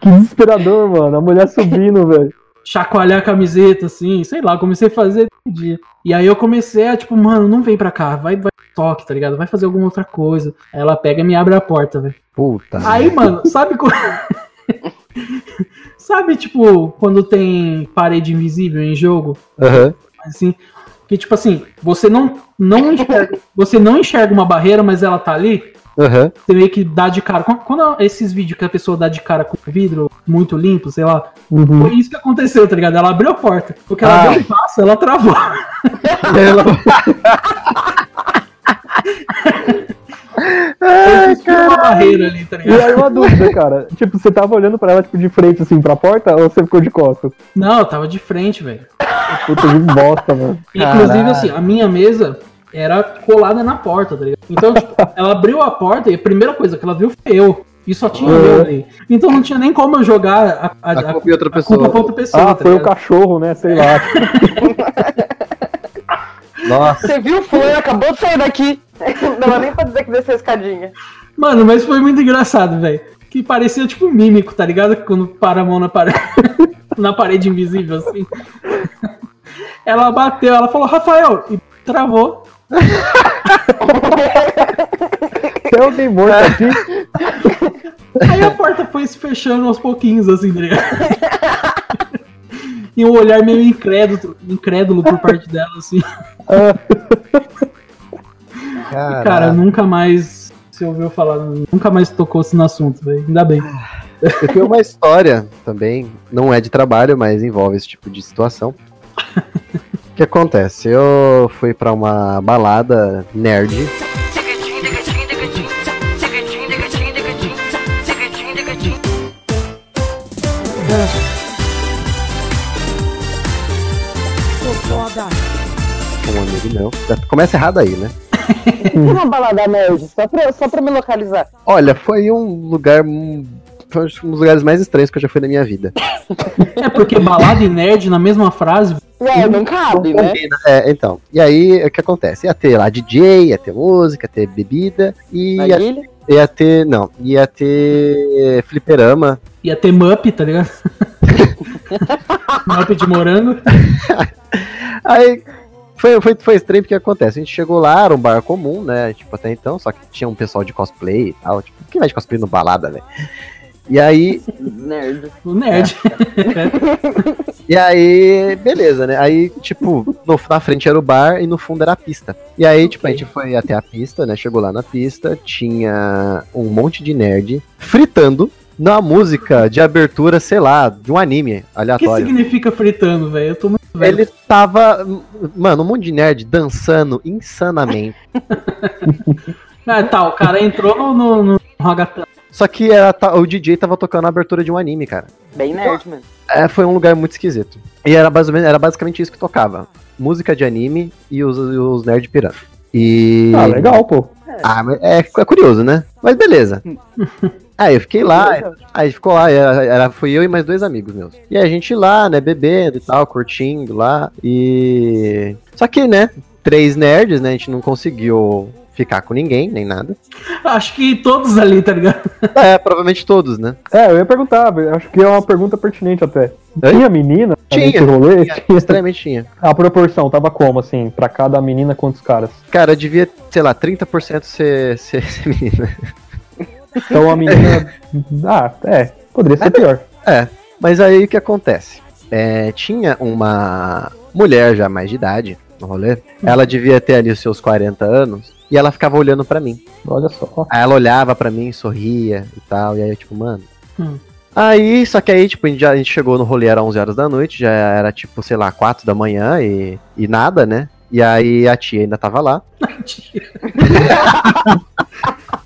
Que desesperador, mano. A mulher subindo, velho. chacoalhar a camiseta, assim, sei lá, comecei a fazer todo dia. E aí eu comecei a, tipo, mano, não vem pra cá, vai, vai toque, tá ligado? Vai fazer alguma outra coisa. Aí ela pega e me abre a porta, velho. puta. Aí, mano, sabe quando... sabe, tipo, quando tem parede invisível em jogo? Aham. Assim, que tipo assim, você não, não enxerga, você não enxerga uma barreira, mas ela tá ali. Aham. Você meio que dá de cara. Quando- esses vídeos que a pessoa dá de cara com vidro muito limpo, sei lá, Uhum. foi isso que aconteceu, tá ligado? Ela abriu a porta. Porque ela Ah. deu um passo, ela travou. Existiu uma barreira ali, tá E ligado? aí uma dúvida, cara. Tipo, você tava olhando pra ela, tipo, de frente, assim, pra porta, ou você ficou de costas? Não, eu tava de frente, velho. Puta de bosta, mano. Inclusive, Caralho. assim, a minha mesa era colada na porta, tá ligado? Então, tipo, ela abriu a porta e a primeira coisa que ela viu foi eu. E só tinha eu ali. Então não tinha nem como eu jogar a, a, A culpa em outra a culpa pessoa. pra outra pessoa. Ah, tá foi o ligado? cachorro, né? Sei lá. Nossa. Você viu? Foi, acabou de sair daqui. Não dava nem pra dizer que desceu a escadinha. Mano, mas foi muito engraçado, velho. Que parecia tipo um mímico, tá ligado? Quando para a mão na parede, na parede invisível, assim. Ela bateu, ela falou, Rafael, e travou. Tem alguém morto aqui? Aí a porta foi se fechando aos pouquinhos, assim, tá ligado? E um olhar meio incrédulo, incrédulo por parte dela, assim. Caraca. Cara, nunca mais se ouviu falar, nunca mais tocou-se no assunto, velho. Ainda bem. Eu tenho uma história também, não é de trabalho, mas envolve esse tipo de situação. O que acontece? Eu fui pra uma balada nerd. Um amigo meu. Já Começa errado aí, né? Uma balada nerd, só pra, só pra me localizar. Olha, foi um lugar. hum, Foi um dos lugares mais estranhos que eu já fui na minha vida. É porque balada e nerd na mesma frase. Ué, não cabe, né? É, então. E aí, o que acontece? Ia ter lá DJ, ia ter música, ia ter bebida, e ia, ia ter. Não, ia ter fliperama. Ia ter Mup, tá ligado? Mup de morango. Aí foi, foi, foi estranho porque acontece. A gente chegou lá, era um bar comum, né? Tipo, até então, só que tinha um pessoal de cosplay e tal. Tipo, quem vai de cosplay no balada, né? E aí, Nerd. O nerd. e aí, beleza, né? Aí, tipo, no- na frente era o bar e no fundo era a pista. E aí, tipo, a gente foi até a pista, né? Chegou lá na pista, tinha um monte de nerd fritando na música de abertura, sei lá, de um anime O que aleatório. significa fritando, velho? Eu tô muito velho. Ele tava, mano, um monte de nerd dançando insanamente. Ah, tá, o cara entrou no, no, no. Só que era, ta- o DJ tava tocando a abertura de um anime, cara. Bem nerd, mano. É, foi um lugar muito esquisito. E era, mais ou menos- era basicamente isso que tocava. Música de anime e os, os nerd pirando. E. Ah, legal, pô. Ah, é, é curioso, né? Mas beleza. Aí eu fiquei lá, aí ficou lá, era, era- fui eu e mais dois amigos meus. E aí a gente lá, né, bebendo e tal, curtindo lá. E. Só que, né, três nerds, né, a gente não conseguiu ficar com ninguém, nem nada. Acho que todos ali, tá ligado? É, provavelmente todos, né? É, eu ia perguntar, acho que é uma pergunta pertinente até. Oi? Tinha menina Tinha. rolê? Tinha. Extremamente tinha. A proporção tava como, assim, pra cada menina, quantos caras? Cara, devia, sei lá, 30% ser, ser, ser menina. Então a menina. ah, é, poderia ser pior. É, mas aí o que acontece? É, tinha uma mulher já mais de idade no rolê. Ela devia ter ali os seus 40 anos. E ela ficava olhando pra mim. Olha só. Aí ela olhava pra mim, sorria e tal. E aí eu, tipo, mano. Hum. Aí, só que aí, tipo, a gente, já, a gente chegou no rolê, era 11 horas da noite, já era, tipo, sei lá, 4 da manhã e, e nada, né? E aí a tia ainda tava lá.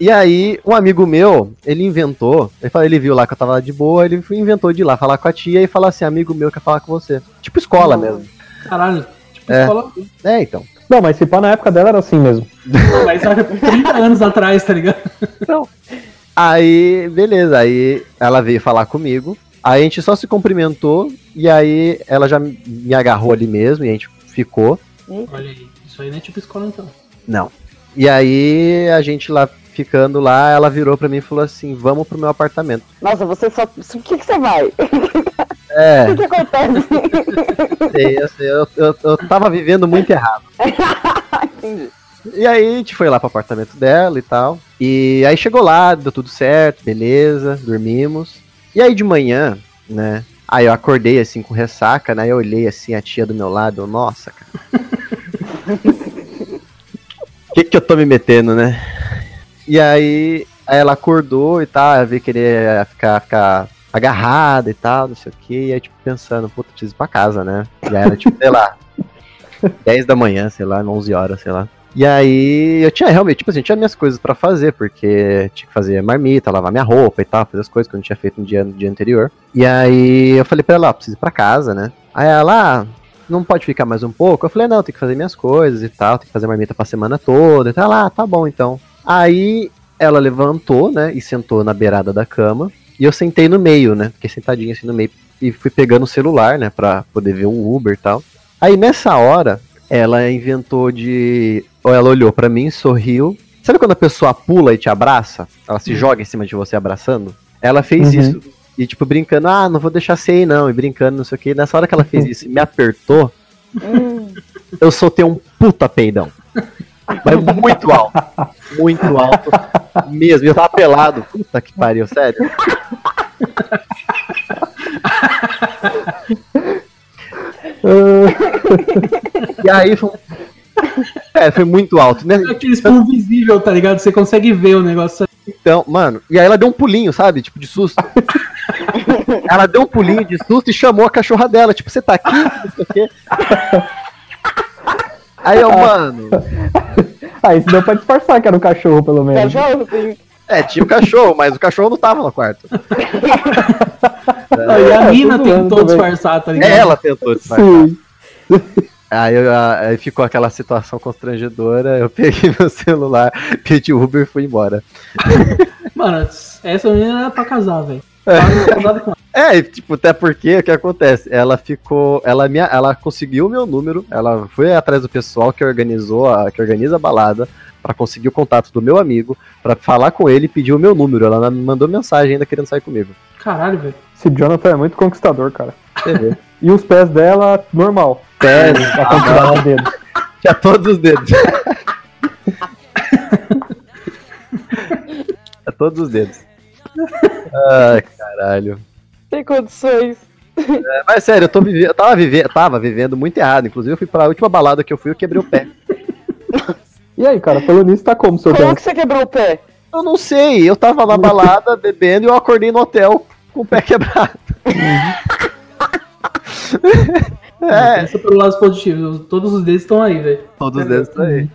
E aí, um amigo meu, ele inventou, ele, falou, ele viu lá que eu tava lá de boa, ele inventou de ir lá falar com a tia e falar assim, amigo meu quer falar com você. Tipo escola mesmo. Caralho. Tipo, É. escola. É, então. Não, mas se pá na época dela era assim mesmo. Mas olha, 30 anos atrás, tá ligado? Aí, beleza, aí ela veio falar comigo, aí a gente só se cumprimentou, e aí ela já me agarrou ali mesmo, e a gente ficou. Olha aí. Isso aí não é tipo escola, então. Não. E aí, a gente lá ficando lá, ela virou pra mim e falou assim, vamos pro meu apartamento. Nossa, você só. O que, que você vai? É, O que acontece? sei, eu, sei, eu, eu, eu tava vivendo muito errado. Entendi. E aí a gente foi lá pro apartamento dela e tal. E aí chegou lá, deu tudo certo, beleza, dormimos. E aí de manhã, né? Aí eu acordei assim com ressaca, né? Eu olhei assim a tia do meu lado, eu, nossa, cara. O que que eu tô me metendo, né? E aí, aí ela acordou e tal, eu vi querer ficar, ficar agarrada e tal, não sei o que. E aí, tipo, pensando, puta, preciso ir pra casa, né? Já era, tipo, sei lá, 10 da manhã, sei lá, 11 horas, sei lá. E aí eu tinha realmente, tipo assim, tinha minhas coisas pra fazer, porque tinha que fazer marmita, lavar minha roupa e tal, fazer as coisas que eu não tinha feito no dia, no dia anterior. E aí eu falei pra ela, ó, preciso ir pra casa, né? Aí ela, ah, não pode ficar mais um pouco? Eu falei, não, tem que fazer minhas coisas e tal, tem que fazer marmita pra semana toda. E tal, ah, tá bom então. Aí ela levantou, né, e sentou na beirada da cama. E eu sentei no meio, né? Fiquei sentadinho assim no meio e fui pegando o celular, né, pra poder ver um Uber e tal. Aí nessa hora, ela inventou de. Ou ela olhou pra mim, sorriu. Sabe quando a pessoa pula e te abraça? Ela se joga em cima de você abraçando? Ela fez Uhum. isso. E tipo, brincando, ah, não vou deixar você ir não. E brincando, não sei o que. Nessa hora que ela fez isso e me apertou, Hum, eu soltei um puta peidão. Mas muito alto. Muito alto. Mesmo. E eu tava pelado. Puta que pariu, sério. E aí foi. É, foi muito alto, né? Aquele spoon visível, tá ligado? Você consegue ver o negócio. Então, mano, e aí ela deu um pulinho, sabe? Tipo, de susto. ela deu um pulinho de susto e chamou a cachorra dela. Tipo, você tá aqui? Não sei o quê. Aí eu, mano. Ah, isso deu pra disfarçar que era um cachorro, pelo menos. Cachorro, sim. É, tinha o cachorro, mas o cachorro não tava no quarto. Não, e a É, mina tentou disfarçar, tá ligado? É, ela tentou disfarçar. Sim. Aí, eu- aí ficou aquela situação constrangedora. Eu peguei meu celular, pedi Uber e fui embora. Mano, essa menina era pra casar, velho. É. É, e, tipo, até porque o que acontece? Ela ficou. Ela, me, ela conseguiu o meu número, ela foi atrás do pessoal que organizou, a, que organiza a balada, pra conseguir o contato do meu amigo, pra falar com ele e pedir o meu número. Ela me mandou mensagem ainda querendo sair comigo. Caralho, velho. Esse Jonathan é muito conquistador, cara. Você vê. E os pés dela, normal. Pés, A quantidade de dedos. tinha todos os dedos. tinha todos os dedos. Ai, caralho. Tem condições. É, mas sério, eu, tô vive... eu tava, vive... tava vivendo muito errado. Inclusive, eu fui pra última balada que eu fui, eu quebrei o pé. E aí, cara, falando nisso, tá como seu Como pé? que você quebrou o pé? Eu não sei, eu tava na balada bebendo e eu acordei no hotel com o pé quebrado. é, Pensa pelo lado positivo. Todos os dedos estão aí, velho. todos os dedos estão aí.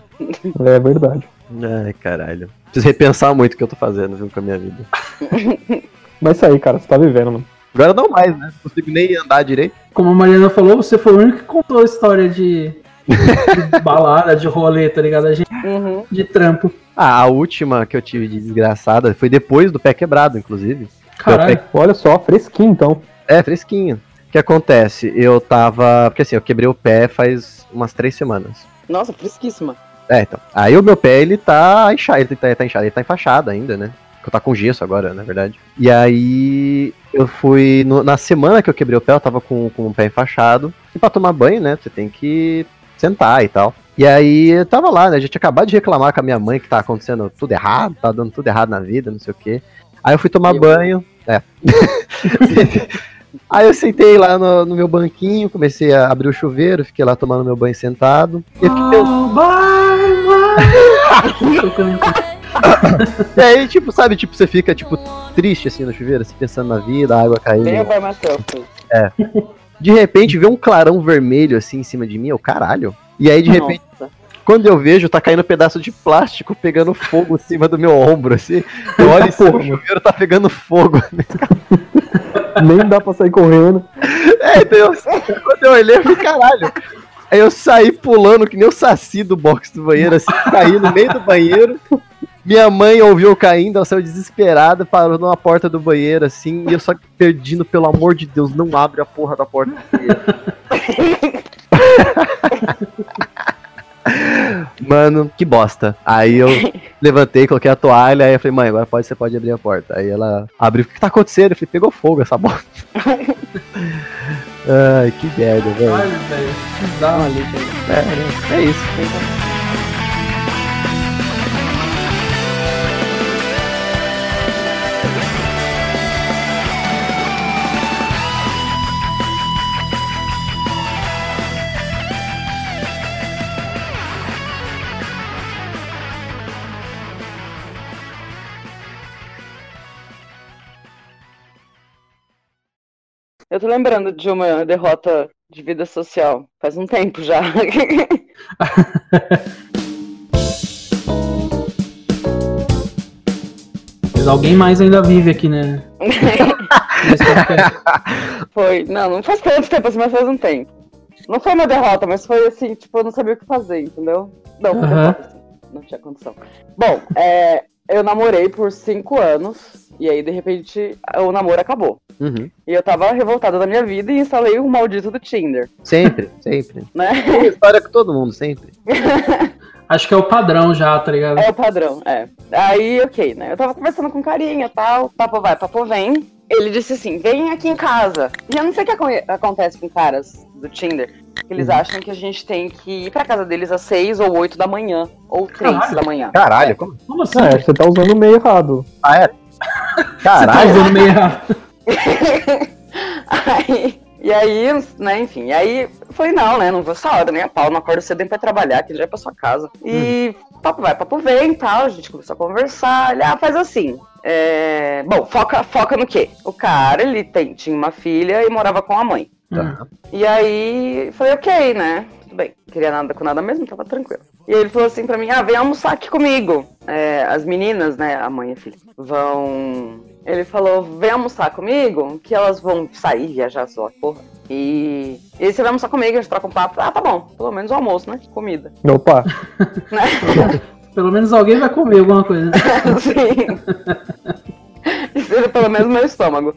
É verdade. Ai, caralho. Preciso repensar muito o que eu tô fazendo, viu, com a minha vida. Mas isso aí, cara, você tá vivendo, mano. Agora não mais, né? Não consigo nem andar direito. Como a Mariana falou, você foi o único que contou a história de, de balada, de rolê, tá ligado? A gente Uhum. de trampo. Ah, a última que eu tive de desgraçada foi depois do pé quebrado, inclusive. Caralho. Olha só, fresquinho então. É, fresquinho. O que acontece? Eu tava. Porque assim, eu quebrei o pé faz umas três semanas. Nossa, fresquíssima. É, então. Aí o meu pé, ele tá inchado, ele tá, tá inchado, ele tá enfaixado ainda, né? Que eu tá com gesso agora, na verdade. E aí eu fui. no- na semana que eu quebrei o pé, eu tava com, com o pé enfaixado. E pra tomar banho, né? Você tem que sentar e tal. E aí eu tava lá, né? A gente acabado de reclamar com a minha mãe que tá acontecendo tudo errado, tá dando tudo errado na vida, não sei o quê. Aí eu fui tomar Eu- banho. É. Aí eu sentei lá no, no meu banquinho, comecei a abrir o chuveiro, fiquei lá tomando meu banho sentado. E eu fiquei pensando, Oh, bye, bye. Tocando. E aí, tipo, sabe, tipo, você fica, tipo, triste assim no chuveiro, assim, pensando na vida, a água caindo. Tem Marcel. De repente, vê um clarão vermelho assim em cima de mim, eu caralho. E aí, de repente, Nossa. Quando eu vejo, tá caindo um pedaço de plástico pegando fogo em cima do meu ombro, assim. Eu olho em cima, o chuveiro tá pegando fogo. Nem dá pra sair correndo. É, então, eu- quando eu olhei, eu falei, caralho. Aí eu saí pulando que nem o saci do box do banheiro, assim, caí no meio do banheiro. Minha mãe ouviu eu caindo, ela saiu desesperada, parou numa porta do banheiro, assim, e eu só pedindo, pelo amor de Deus, não abre a porra da porta do banheiro. Mano, que bosta. Aí eu levantei, coloquei a toalha, aí eu falei, mãe, agora pode, você pode abrir a porta. Aí ela abriu, o que tá acontecendo? Eu falei, pegou fogo essa bosta. Ai, que merda, velho. Caralho, velho. Que dá uma lixa aí. É, é isso. Eu tô lembrando de uma derrota de vida social. Faz um tempo já. Mas alguém mais ainda vive aqui, né? Foi. Não, não faz tanto tempo assim, mas faz um tempo. Não foi uma derrota, mas foi assim, tipo, eu não sabia o que fazer, entendeu? Não, Aham. derrota, assim. Não tinha condição. Bom, é, eu namorei por cinco anos. E aí, de repente, o namoro acabou. Uhum. E eu tava revoltada da minha vida e instalei o maldito do Tinder, Sempre, sempre. né? Tem história com todo mundo, sempre. Acho que é o padrão já, tá ligado? É o padrão, é. Aí, ok, né? Eu tava conversando com carinha e tal, papo vai, papo vem. Ele disse assim, vem aqui em casa. E eu não sei o que acon- acontece com caras do Tinder. Que eles Uhum. acham que a gente tem que ir pra casa deles às 6 ou 8 da manhã. Ou 3 Caralho. da manhã. Caralho, como? Como assim? É, você tá usando o meio errado. Ah, é? Você tá Caralho. usando meio errado. Aí, e aí, né, enfim, e aí falei, não, né, não vou essa hora, nem a pau, não acordo cedo nem pra trabalhar, que já é pra sua casa. E papo vai, papo vem e tal, a gente começou a conversar, ele, ah, faz assim, é... bom, foca, foca no quê? O cara, ele tem, tinha uma filha e morava com a mãe. Tá. E aí, falei, ok, né? Tudo bem. Queria nada com nada mesmo, tava tranquilo. E ele falou assim pra mim, ah, vem almoçar aqui comigo. É, as meninas, né, a mãe e a filha, vão... Ele falou, vem almoçar comigo, que elas vão sair, viajar, sei lá, porra. E... e aí você vai almoçar comigo, a gente troca um papo. Ah, tá bom. Pelo menos o almoço, né? Comida. Opa, Né? Pelo menos alguém vai comer alguma coisa. Sim. E seja pelo menos meu estômago.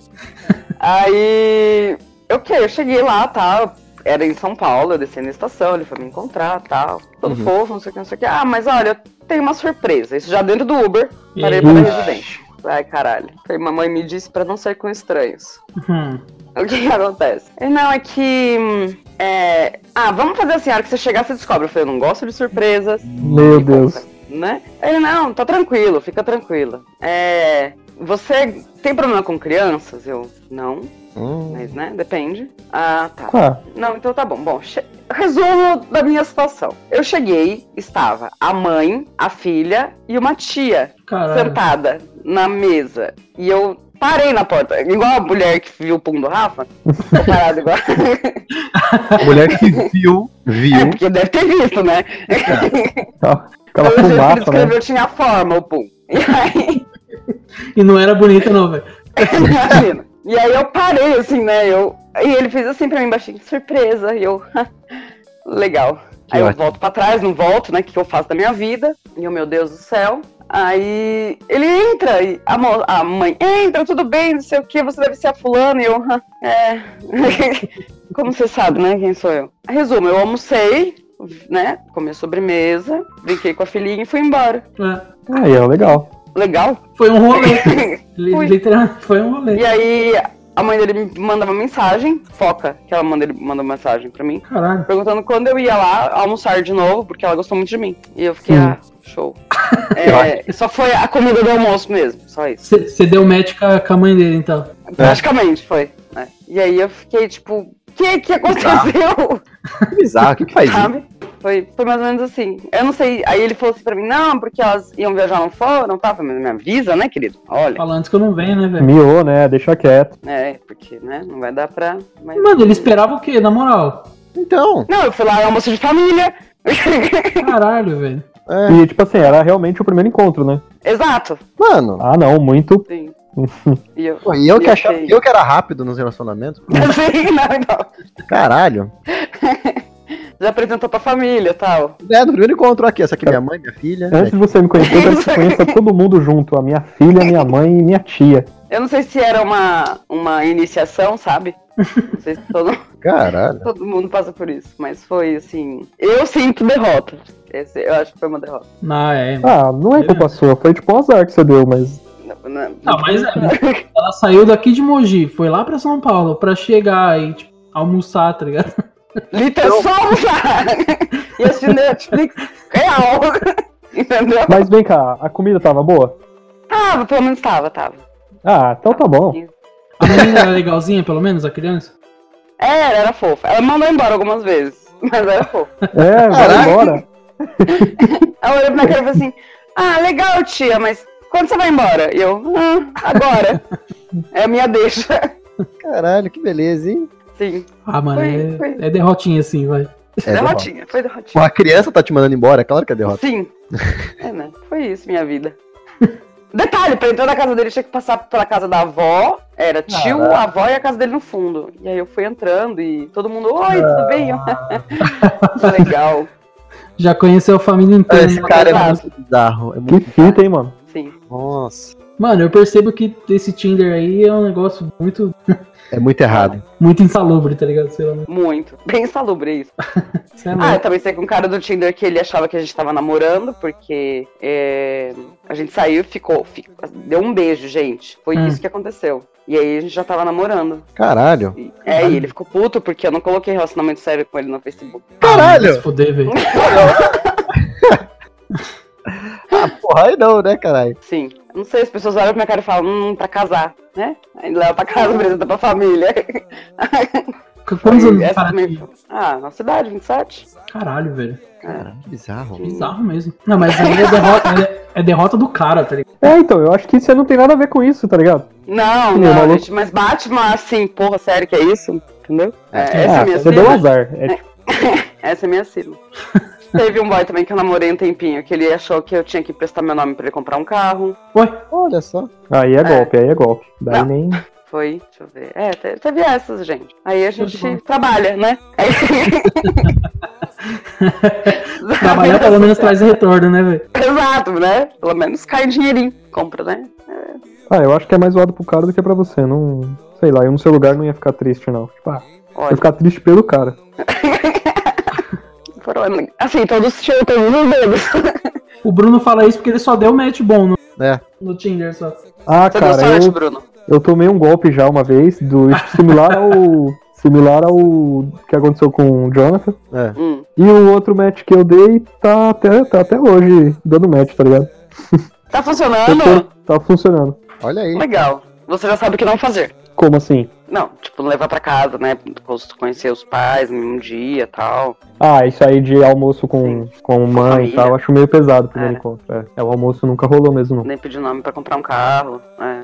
Aí, ok, eu cheguei lá, tá? Era em São Paulo, eu desci na estação, ele foi me encontrar, tal. Todo Uhum. fofo, não sei o que, não sei o que. Ah, mas olha, eu tenho uma surpresa. Isso já dentro do Uber, parei para a residência. Ai, caralho. Aí mamãe me disse pra não sair com estranhos. Hum. O que que acontece? Ele, Não, é que. é, Ah, vamos fazer assim, a hora que você chegar, você descobre. Eu falei, eu não gosto de surpresas meu Deus. né? Ele, não, tá tranquilo, fica tranquilo. É, você tem problema com crianças? Eu, não, Hum, mas, né, depende. Ah, tá. Não, então tá bom. Bom, che- resumo da minha situação. Eu cheguei, estava a mãe, a filha e uma tia Caralho. sentada na mesa. E eu parei na porta, igual a mulher que viu o pum do Rafa. Parado igual. a mulher que viu, É, viu. porque deve ter visto, né? aquela jeito que ele fumaça, né? escreveu, tinha forma o pum. E aí. E não era bonita, não, velho. Imagina. E aí eu parei, assim, né? Eu... E ele fez assim pra mim, baixinho, surpresa. E eu, legal. Que aí eu ótimo. volto pra trás, não volto, né? O que eu faço da minha vida? E eu, meu Deus do céu. Aí ele entra, e a, mo- a mãe, entra, tudo bem, não sei o que, você deve ser a fulana. E eu, "Hã, é. Como você sabe, né? Quem sou eu? Resumo, eu almocei, né? Comi a sobremesa, brinquei com a filhinha e fui embora. É. Aí, ó, legal. Legal? Foi um rolê. Literalmente, foi um rolê. E aí a mãe dele me manda uma mensagem, foca, que ela manda, ele manda uma mensagem pra mim, Caralho. perguntando quando eu ia lá almoçar de novo, porque ela gostou muito de mim. E eu fiquei, Hum. ah, show. É, só foi a comida do almoço mesmo, só isso. Você deu match com a, mãe dele, então. Praticamente foi. né? E aí eu fiquei tipo, o que que aconteceu? Que bizarro, o que, que faz isso? Foi, foi mais ou menos assim. Eu não sei. Aí ele falou assim pra mim, não, porque elas iam viajar, não foram, tá? Eu falei, mas me avisa, né, querido? Olha, Fala antes que eu não venho, né, velho? Miou, né? Deixa quieto. é, porque, né, não vai dar pra. Mas... Mano, ele esperava o quê, na moral? Então, Não, eu fui lá, almoço de família. Caralho, velho. é, E, tipo assim, era realmente o primeiro encontro, né? Exato. mano, Ah, não, muito. Sim. E eu. pô, e eu que eu achava, eu que era rápido nos relacionamentos. Sim, não, não. Caralho. Já apresentou pra família e tal. É, no primeiro encontro aqui, essa aqui é minha mãe, minha filha. Antes de você me conhecer, eu quero que você conheça todo mundo junto. A minha filha, minha mãe e minha tia. Eu não sei se era uma, uma iniciação, sabe? Não sei se todo, Caralho. todo mundo passa por isso. Mas foi assim. Eu sinto derrota. Esse, eu acho que foi uma derrota. Ah, é. Ah, não é culpa sua, foi tipo um azar que você deu, mas. Não, não- Não, mas é. Ela saiu daqui de Mogi, foi lá pra São Paulo pra chegar e, tipo, almoçar, tá ligado? Só almoçar. E assistir Netflix real. Entendeu? Mas vem cá, a comida tava boa? Tava, pelo menos tava, tava. Ah, então tá bom. A menina era legalzinha, pelo menos, a criança? Era, era fofa. Ela mandou embora algumas vezes, mas era fofa. É, vai embora. Ela olhou pra minha cara e falou assim: Ah, legal, tia, mas quando você vai embora? E eu, ah, agora. É a minha deixa. Caralho, que beleza, hein? Sim, Ah, mano, Foi- é, foi. é derrotinha assim, vai. É, derrota. derrotinha, foi derrotinha. a criança tá te mandando embora, é claro que é derrota. Sim. É, né? Foi isso, minha vida. Detalhe, pra entrar na casa dele tinha que passar pela casa da avó. Era tio, Caraca. a avó e a casa dele no fundo. E aí eu fui entrando e todo mundo, oi, tudo bem? Legal, Já conheceu a família inteira. Esse numa cara é muito bizarro. É Que muito... fita, hein, mano? sim. Nossa. Mano, eu percebo que esse Tinder aí é um negócio muito, É muito errado. muito insalubre, tá ligado? Sei lá. Muito. Bem insalubre isso. Você é Ah, eu também sei com um cara do Tinder que ele achava que a gente tava namorando, porque é, a gente saiu e ficou, ficou- Deu um beijo, gente. Foi Hum. isso que aconteceu. E aí a gente já tava namorando. Caralho. E- É, e ele ficou puto porque eu não coloquei relacionamento sério com ele no Facebook. Caralho! Vai se fuder, velho. Ah, porra, aí não, né, caralho? Sim. Não sei, as pessoas olham pra minha cara e falam, hum, pra casar, né? Aí leva pra casa, apresenta pra família. Quantos anos Essa também Ah, na cidade, 27. Caralho, velho. Cara, que bizarro. Bizarro mesmo. Não, mas aí é derrota, é- é derrota do cara, tá ligado? É, então, eu acho que isso aí não tem nada a ver com isso, tá ligado? Não, não, maluco. gente, mas Batman, assim, porra, sério que é isso? Entendeu? É, essa é ah, a minha você deu sigla. azar. É, tipo, Essa é a minha sigla. Teve um boy também que eu namorei um tempinho, que ele achou que eu tinha que prestar meu nome pra ele comprar um carro. Oi, Olha só. aí é golpe, aí é golpe. Daí Não. nem. Foi, deixa eu ver. É, te- teve essas, gente. Aí a gente trabalha, né? Aí... trabalhar pelo menos traz retorno, né, velho? Exato, né? Pelo menos cai dinheirinho. Compra, né? Ah, eu acho que é mais zoado pro cara do que pra você. Não. Sei lá, eu no seu lugar não ia ficar triste, não. Tipo, ah, eu ia ficar triste pelo cara. foram... Assim, todos tinham todos os dedos. O Bruno fala isso porque ele só deu match bom no, É. no Tinder só. Ah, Você deu cara, sorte, eu, Bruno. eu tomei um golpe já uma vez, do similar ao. Similar ao que aconteceu com o Jonathan. É. Hum. E o outro match que eu dei tá até, tá até hoje dando match, tá ligado? Tá funcionando? tô- tá funcionando. Olha aí. Legal. Você já sabe o que não fazer. Como assim? Não, tipo, levar pra casa, né? Conhecer os pais no mesmo dia e tal. Ah, isso aí de almoço com, com mãe e família. tal, eu acho meio pesado o primeiro É. encontro. É. É, o almoço nunca rolou mesmo, não. Nem pedir nome pra comprar um carro. É.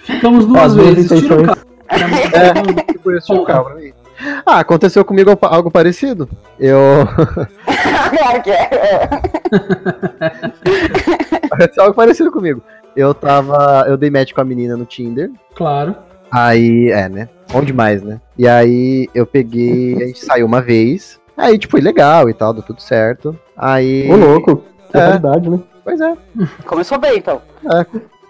Ficamos duas As vezes. Tira o cara. É, tipo, um carro pra mim. Ah, aconteceu comigo algo- algo parecido. Eu. Claro que é. aconteceu algo parecido comigo. Eu tava. Eu dei match com a menina no Tinder. Claro. Aí, é, né? Onde mais, né? E aí eu peguei. A gente saiu uma vez. Aí, tipo, foi legal e tal, deu tudo certo. Aí. Ô, louco. Que É. realidade, né? Pois é. Começou bem, então.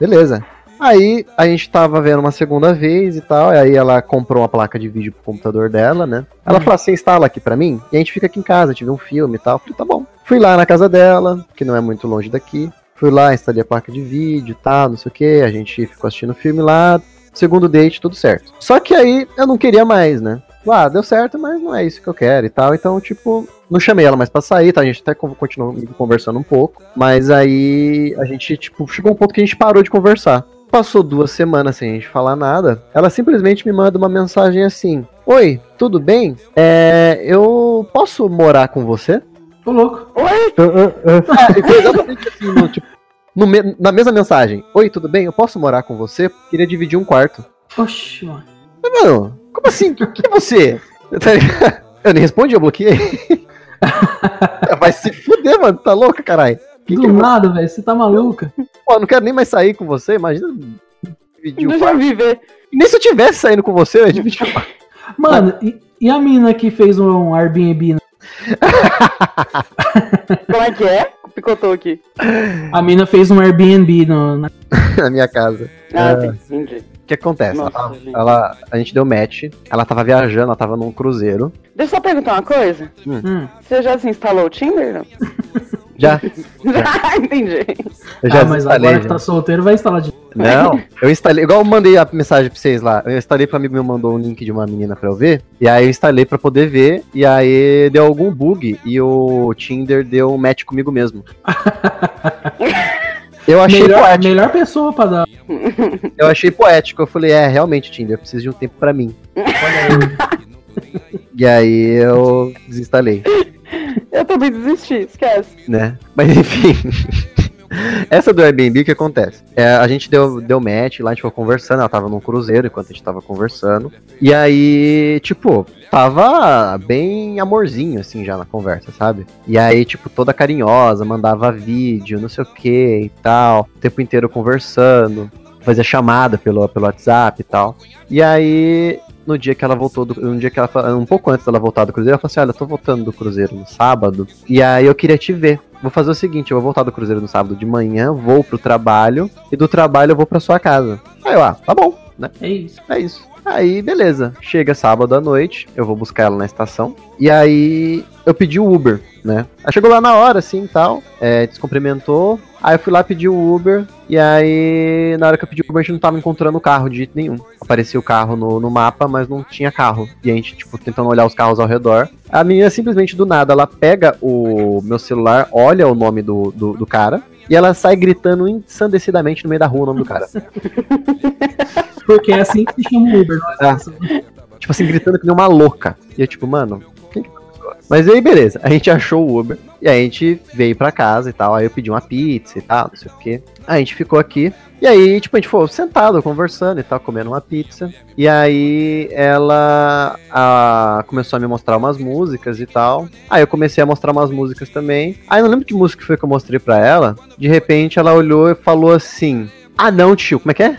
Beleza. Aí a gente tava vendo uma segunda vez e tal, e aí ela comprou uma placa de vídeo pro computador dela, né? Ela falou assim, instala aqui pra mim, e a gente fica aqui em casa, a gente vê um filme e tal. Eu Falei, tá bom. Fui lá na casa dela, que não é muito longe daqui. Fui lá, instalei a placa de vídeo e tal, não sei o que. A gente ficou assistindo o filme lá. Segundo date, tudo certo. Só que aí eu não queria mais, né? Ah, deu certo, mas não é isso que eu quero e tal. Então, tipo, não chamei ela mais pra sair, tá? A gente até con- continuou conversando um pouco. Mas aí a gente, tipo, chegou um ponto que a gente parou de conversar. Passou duas semanas sem a gente falar nada. Ela simplesmente me manda uma mensagem assim: Oi, tudo bem? É, eu posso morar com você? Tô louco. Ah, ah, ah. É, e foi exatamente assim, no, tipo, no me- na mesma mensagem: Oi, tudo bem? Eu posso morar com você? Queria dividir um quarto. Oxi, mano. Mas, mano, como assim? Quem é você? Tá? Eu nem respondi, eu bloqueei. Vai se fuder, mano. Tá louca, caralho? Que que Do eu- nada, velho. Você tá maluca? Pô, eu não quero nem mais sair com você. Imagina dividir o Deixa eu quarto. viver. E nem se eu tivesse saindo com você, eu ia dividir o quarto. Mano, e, e a mina que fez um Airbnb? Como é que é? Picotou aqui. A mina fez um Airbnb no, na... na minha casa. Ah, É. entendi. O que acontece? Nossa, ela, gente. ela- a gente deu match, ela tava viajando, ela tava num cruzeiro. Deixa eu só perguntar uma coisa. Hum. Você já se instalou o Tinder? Não? Já, Já, entendi. eu já ah, mas instalei. agora que já. tá solteiro vai instalar de. Não, eu instalei, igual eu mandei a mensagem pra vocês lá. Eu instalei pra um amigo meu, mandou um link de uma menina pra eu ver. E aí eu instalei pra poder ver. E aí deu algum bug e o Tinder deu um match comigo mesmo. Eu achei Melhor, poético. melhor pessoa pra dar. Eu achei poético. Eu falei, é, realmente, Tinder, eu preciso de um tempo pra mim. E aí eu desinstalei. Eu também desisti, esquece. né? Mas enfim. Essa do Airbnb, o que acontece? É, a gente deu, deu match lá, a gente ficou conversando, ela tava num cruzeiro enquanto a gente tava conversando. E aí, tipo, tava bem amorzinho, assim, já na conversa, sabe? E aí, tipo, toda carinhosa, mandava vídeo, não sei o que e tal, o tempo inteiro conversando, fazia chamada pelo, pelo WhatsApp e tal. E aí, no dia que ela voltou, do, um dia que ela, um pouco antes dela voltar do cruzeiro, ela falou assim: Olha, eu tô voltando do cruzeiro no sábado, e aí eu queria te ver. Vou fazer o seguinte: eu vou voltar do cruzeiro no sábado de manhã, vou pro trabalho, e do trabalho eu vou pra sua casa. Aí eu, ah, tá bom, né? É isso. É isso. Aí, beleza. Chega sábado à noite, eu vou buscar ela na estação. E aí, eu pedi o Uber. Né? Aí chegou lá na hora, assim, e tal, é, descumprimentou, aí eu fui lá pedir o Uber, e aí, na hora que eu pedi o Uber, a gente não tava encontrando o carro de jeito nenhum. Aparecia o carro no, no mapa, mas não tinha carro. E a gente, tipo, tentando olhar os carros ao redor. A menina simplesmente do nada, ela pega o meu celular, olha o nome do, do, do cara, e ela sai gritando ensandecidamente no meio da rua o nome do cara. Porque é assim que se chama o Uber, não é? Ah. tipo assim, gritando que nem uma louca. E eu, tipo, mano, Mas aí, beleza, a gente achou o Uber. E a gente veio pra casa e tal. Aí eu pedi uma pizza e tal, não sei o quê. A gente ficou aqui. E aí, tipo, a gente foi sentado, conversando e tal, comendo uma pizza. E aí ela a- começou a me mostrar umas músicas e tal. Aí eu comecei a mostrar umas músicas também. Aí eu não lembro que música foi que eu mostrei pra ela. De repente ela olhou e falou assim: Ah, não, tio, como é que é?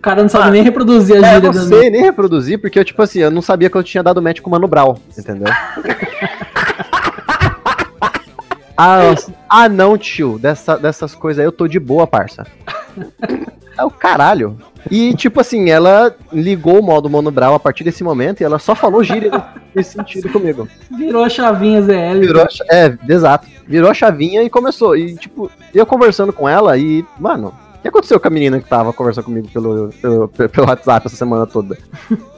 O cara não sabe nem reproduzir a É, eu gíria não da sei nem reproduzir, porque eu, tipo assim, eu não sabia que eu tinha dado match com o Mano Brown, entendeu? ah, ah, não, tio, dessa, dessas coisas aí eu tô de boa, parça. É o caralho. E, tipo assim, ela ligou o modo Mano Brown a partir desse momento e ela só falou gíria nesse sentido comigo. Virou a chavinha ZL. Virou a, cha- é, exato. Virou a chavinha e começou. E, tipo, eu conversando com ela e, mano, o que aconteceu com a menina que tava conversando comigo pelo, pelo, pelo WhatsApp essa semana toda?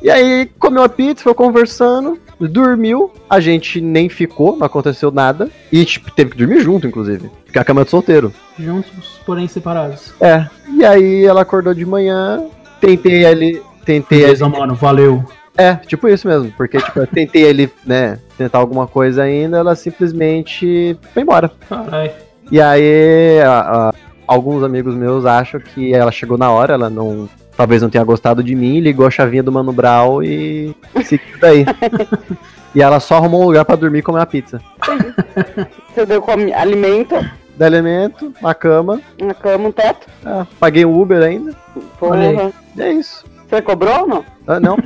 E aí, comeu a pizza, foi conversando, dormiu, a gente nem ficou, não aconteceu nada. E, tipo, teve que dormir junto, inclusive. Porque a cama é de solteiro. Juntos, porém separados. É. E aí, ela acordou de manhã, tentei ali. Tentei ali. Beleza, mano, valeu. É, tipo isso mesmo. Porque, tipo, eu tentei ali, né, tentar alguma coisa ainda, ela simplesmente foi embora. Caralho. E aí, a- a- alguns amigos meus acham que ela chegou na hora, ela não. Talvez não tenha gostado de mim, ligou a chavinha do Mano Brown e seguiu daí. e ela só arrumou um lugar pra dormir e comer uma pizza. Você deu com alimento, Dá elemento, uma cama, uma cama, um teto. ah, paguei um Uber ainda. Porra. E é isso. Você cobrou ou não? Ah, não.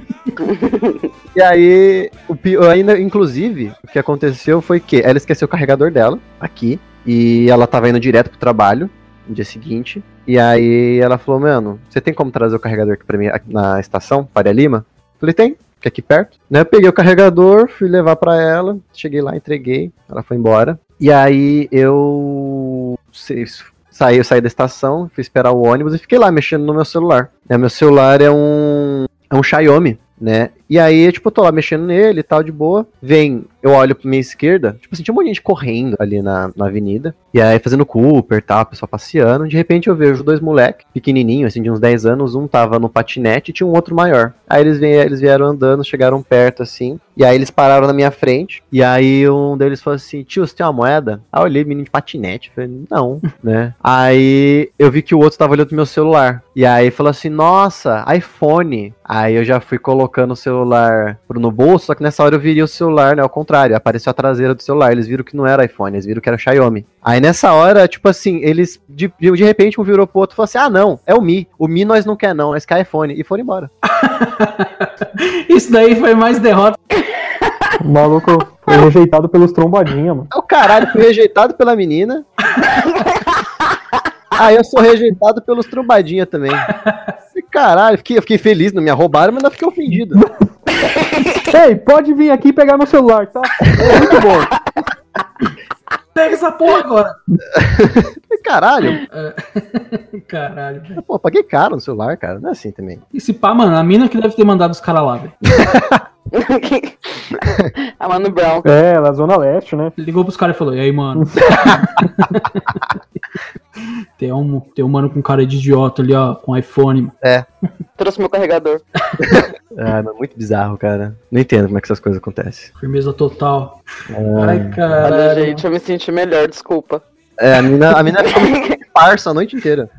e aí, o pior, ainda, inclusive, o que aconteceu foi que ela esqueceu o carregador dela aqui. E ela tava indo direto pro trabalho no dia seguinte. E aí ela falou, mano, você tem como trazer o carregador aqui pra mim aqui na estação, Faria Lima? Falei, tem, que é aqui perto. Né, eu peguei o carregador, fui levar pra ela, cheguei lá, entreguei, ela foi embora. E aí eu saí, eu saí da estação, fui esperar o ônibus e fiquei lá mexendo no meu celular. Né, meu celular é um é um Xiaomi, né? E aí, tipo, eu tô lá mexendo nele e tal, de boa. Vem, eu olho pra minha esquerda, tipo assim, tinha um monte de gente correndo ali na, na avenida. E aí, fazendo Cooper e tal, o pessoal passeando. De repente, eu vejo dois moleques, pequenininhos, assim, de uns 10 anos. Um tava no patinete e tinha um outro maior. Aí eles, vieram, eles vieram andando, chegaram perto, assim. E aí, eles pararam na minha frente. E aí, um deles falou assim, tio, você tem uma moeda? Aí eu olhei, menino de patinete. Falei, não, né? Aí, eu vi que o outro tava olhando pro meu celular. E aí, falou assim, nossa, iPhone. Aí, eu já fui colocando o celular pro no bolso, só que nessa hora eu virei o celular, né, ao contrário. Apareceu a traseira do celular. Eles viram que não era iPhone, eles viram que era Xiaomi. Aí, nessa hora, tipo assim, eles, de, de repente, um virou pro outro e falou assim, ah, não, é o Mi. O Mi nós não quer não, nós quer iPhone. E foram embora. Isso daí foi mais derrota. O maluco foi rejeitado pelos trombadinha, mano. É o caralho, fui rejeitado pela menina. Aí eu sou rejeitado pelos trombadinha também. E caralho, fiquei, eu fiquei feliz, não me roubaram, mas não fiquei ofendido. Ei, pode vir aqui pegar meu celular, tá? É muito bom. Pega essa porra agora. E caralho, Caralho, velho. pô, paguei caro no celular, cara. Não é assim também. Esse pá, mano, a mina que deve ter mandado os caras lá, velho. a Mano Brown. É, na Zona Leste, né? Ligou pros caras e falou, e aí, mano? Tem, um, tem um mano com cara de idiota ali, ó, com iPhone. mano. Trouxe meu carregador. Ah, mas muito bizarro, cara. Não entendo como é que essas coisas acontecem. Firmeza total. Ai, Olha, caralho. gente, eu me senti melhor, desculpa. É, a mina, a mina ficou parça a noite inteira.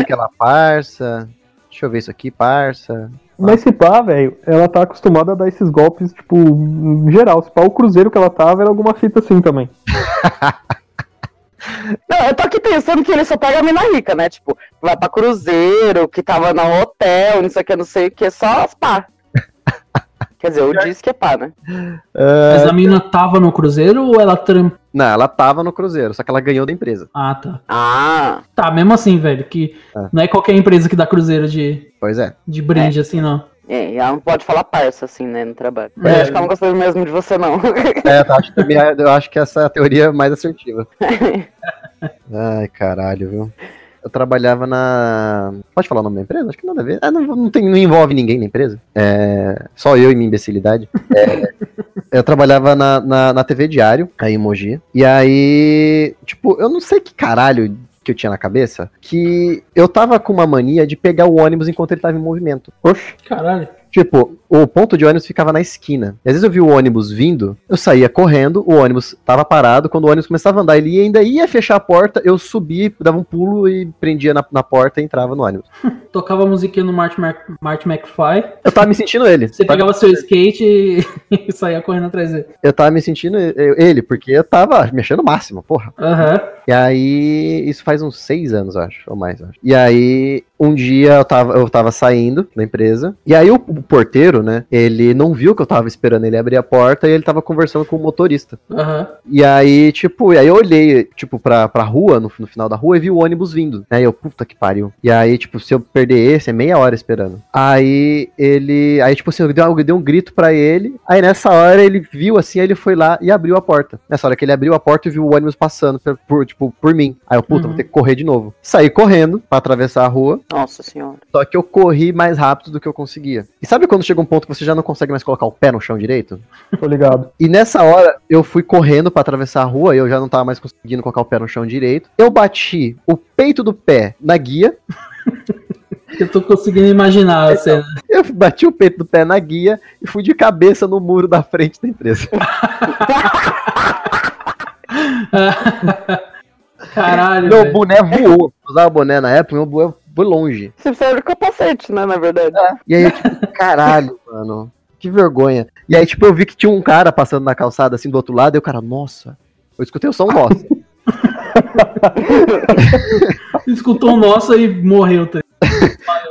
Aquela parça. Deixa eu ver isso aqui, parça. Mas se pá, velho, ela tá acostumada a dar esses golpes, tipo, em geral. Se pá, o cruzeiro que ela tava era alguma fita assim também. Não, eu tô aqui pensando que ele só pega a mina rica, né? Tipo, vai pra cruzeiro, que tava no hotel, não sei o que, não sei o que, só as pá. Quer dizer, eu disse que é pá, né? Mas a mina tava no cruzeiro ou ela tramp... Não, ela tava no Cruzeiro, só que ela ganhou da empresa. Ah, tá. Ah, Tá, mesmo assim, velho, que É. não é qualquer empresa que dá cruzeiro de, Pois é. de brinde, assim, não. É, e ela não pode falar parça, assim, né, no trabalho. É. Eu acho que ela não gostou mesmo de você, não. É, eu acho, também- eu acho que essa é a teoria mais assertiva. Ai, caralho, viu? Eu trabalhava na. Pode falar o nome da empresa? Acho que nada a ver. Ah, não, não, tem, não envolve ninguém na empresa. É, só eu e minha imbecilidade. É, eu trabalhava na, na, na TV Diário, aí em Mogi. E aí, tipo, eu não sei que caralho que eu tinha na cabeça, que eu tava com uma mania de pegar o ônibus enquanto ele tava em movimento. Oxe, Caralho. Tipo, o ponto de ônibus ficava na esquina. E às vezes eu vi o ônibus vindo, eu saía correndo, o ônibus tava parado. Quando o ônibus começava a andar, ele ainda ia fechar a porta, eu subia, dava um pulo e prendia na, na porta e entrava no ônibus. Tocava a musiquinha no Marty, Mac, Marty McFly. Eu tava me sentindo ele. Você pegava seu skate e, saía correndo atrás dele. Eu tava me sentindo ele, porque eu tava mexendo o máximo, porra. Aham. E aí, isso faz uns seis anos, acho, ou mais, acho. E aí, um dia eu tava, eu tava saindo da empresa, e aí o, o porteiro, né, ele não viu que eu tava esperando ele abrir a porta e ele tava conversando com o motorista. Aham. E aí, tipo, e aí eu olhei, tipo, pra, pra rua, no, no final da rua, e vi o ônibus vindo. Aí eu, puta que pariu. E aí, tipo, se eu perder esse, é meia hora esperando. Aí ele. Aí, tipo assim, eu dei, eu dei um grito pra ele. Aí nessa hora ele viu assim, aí ele foi lá e abriu a porta. Nessa hora que ele abriu a porta e viu o ônibus passando por, por, tipo, por mim. Aí eu, puta, Uhum. vou ter que correr de novo. Saí correndo pra atravessar a rua. Nossa senhora. Só que eu corri mais rápido do que eu conseguia. E sabe quando chega um ponto que você já não consegue mais colocar o pé no chão direito? tô ligado. E nessa hora, eu fui correndo pra atravessar a rua, e eu já não tava mais conseguindo colocar o pé no chão direito. Eu bati o peito do pé na guia, Eu tô conseguindo imaginar a cena. eu bati o peito do pé na guia e fui de cabeça no muro da frente da empresa. Caralho, Meu velho. boné voou. Eu usava boné na época, meu boné foi longe. Você precisa de capacete, né, na verdade. E aí, eu, tipo, caralho, mano. Que vergonha. E aí, tipo, eu vi que tinha um cara passando na calçada assim do outro lado, e o cara, nossa. Eu escutei o som, nossa. Escutou o nosso e morreu. tá?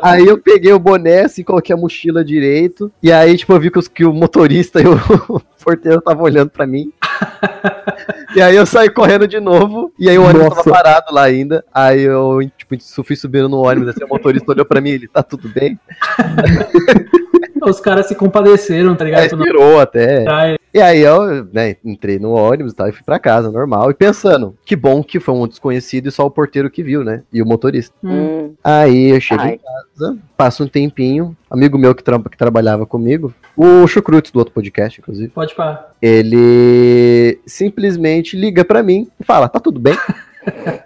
Aí eu peguei o boné, assim, coloquei a mochila direito. E aí, tipo, eu vi que, os- que o motorista e o porteiro estavam olhando pra mim. e aí eu saí correndo de novo. E aí o ônibus Nossa. tava parado lá ainda. Aí eu, tipo, fui subindo no ônibus, assim, o motorista olhou pra mim ele, tá tudo bem? Os caras se compadeceram, tá ligado? Não- esperou até. Ai, E aí eu, né, entrei no ônibus e tal, e fui pra casa, normal. E pensando, que bom que foi um desconhecido e só o porteiro que viu, né? E o motorista. hum. Hum. Aí eu cheguei Ai. em casa, passa um tempinho, amigo meu que, trampa, que trabalhava comigo, o Chucrutes do outro podcast, inclusive, Pode parar. ele simplesmente liga pra mim e fala, tá tudo bem?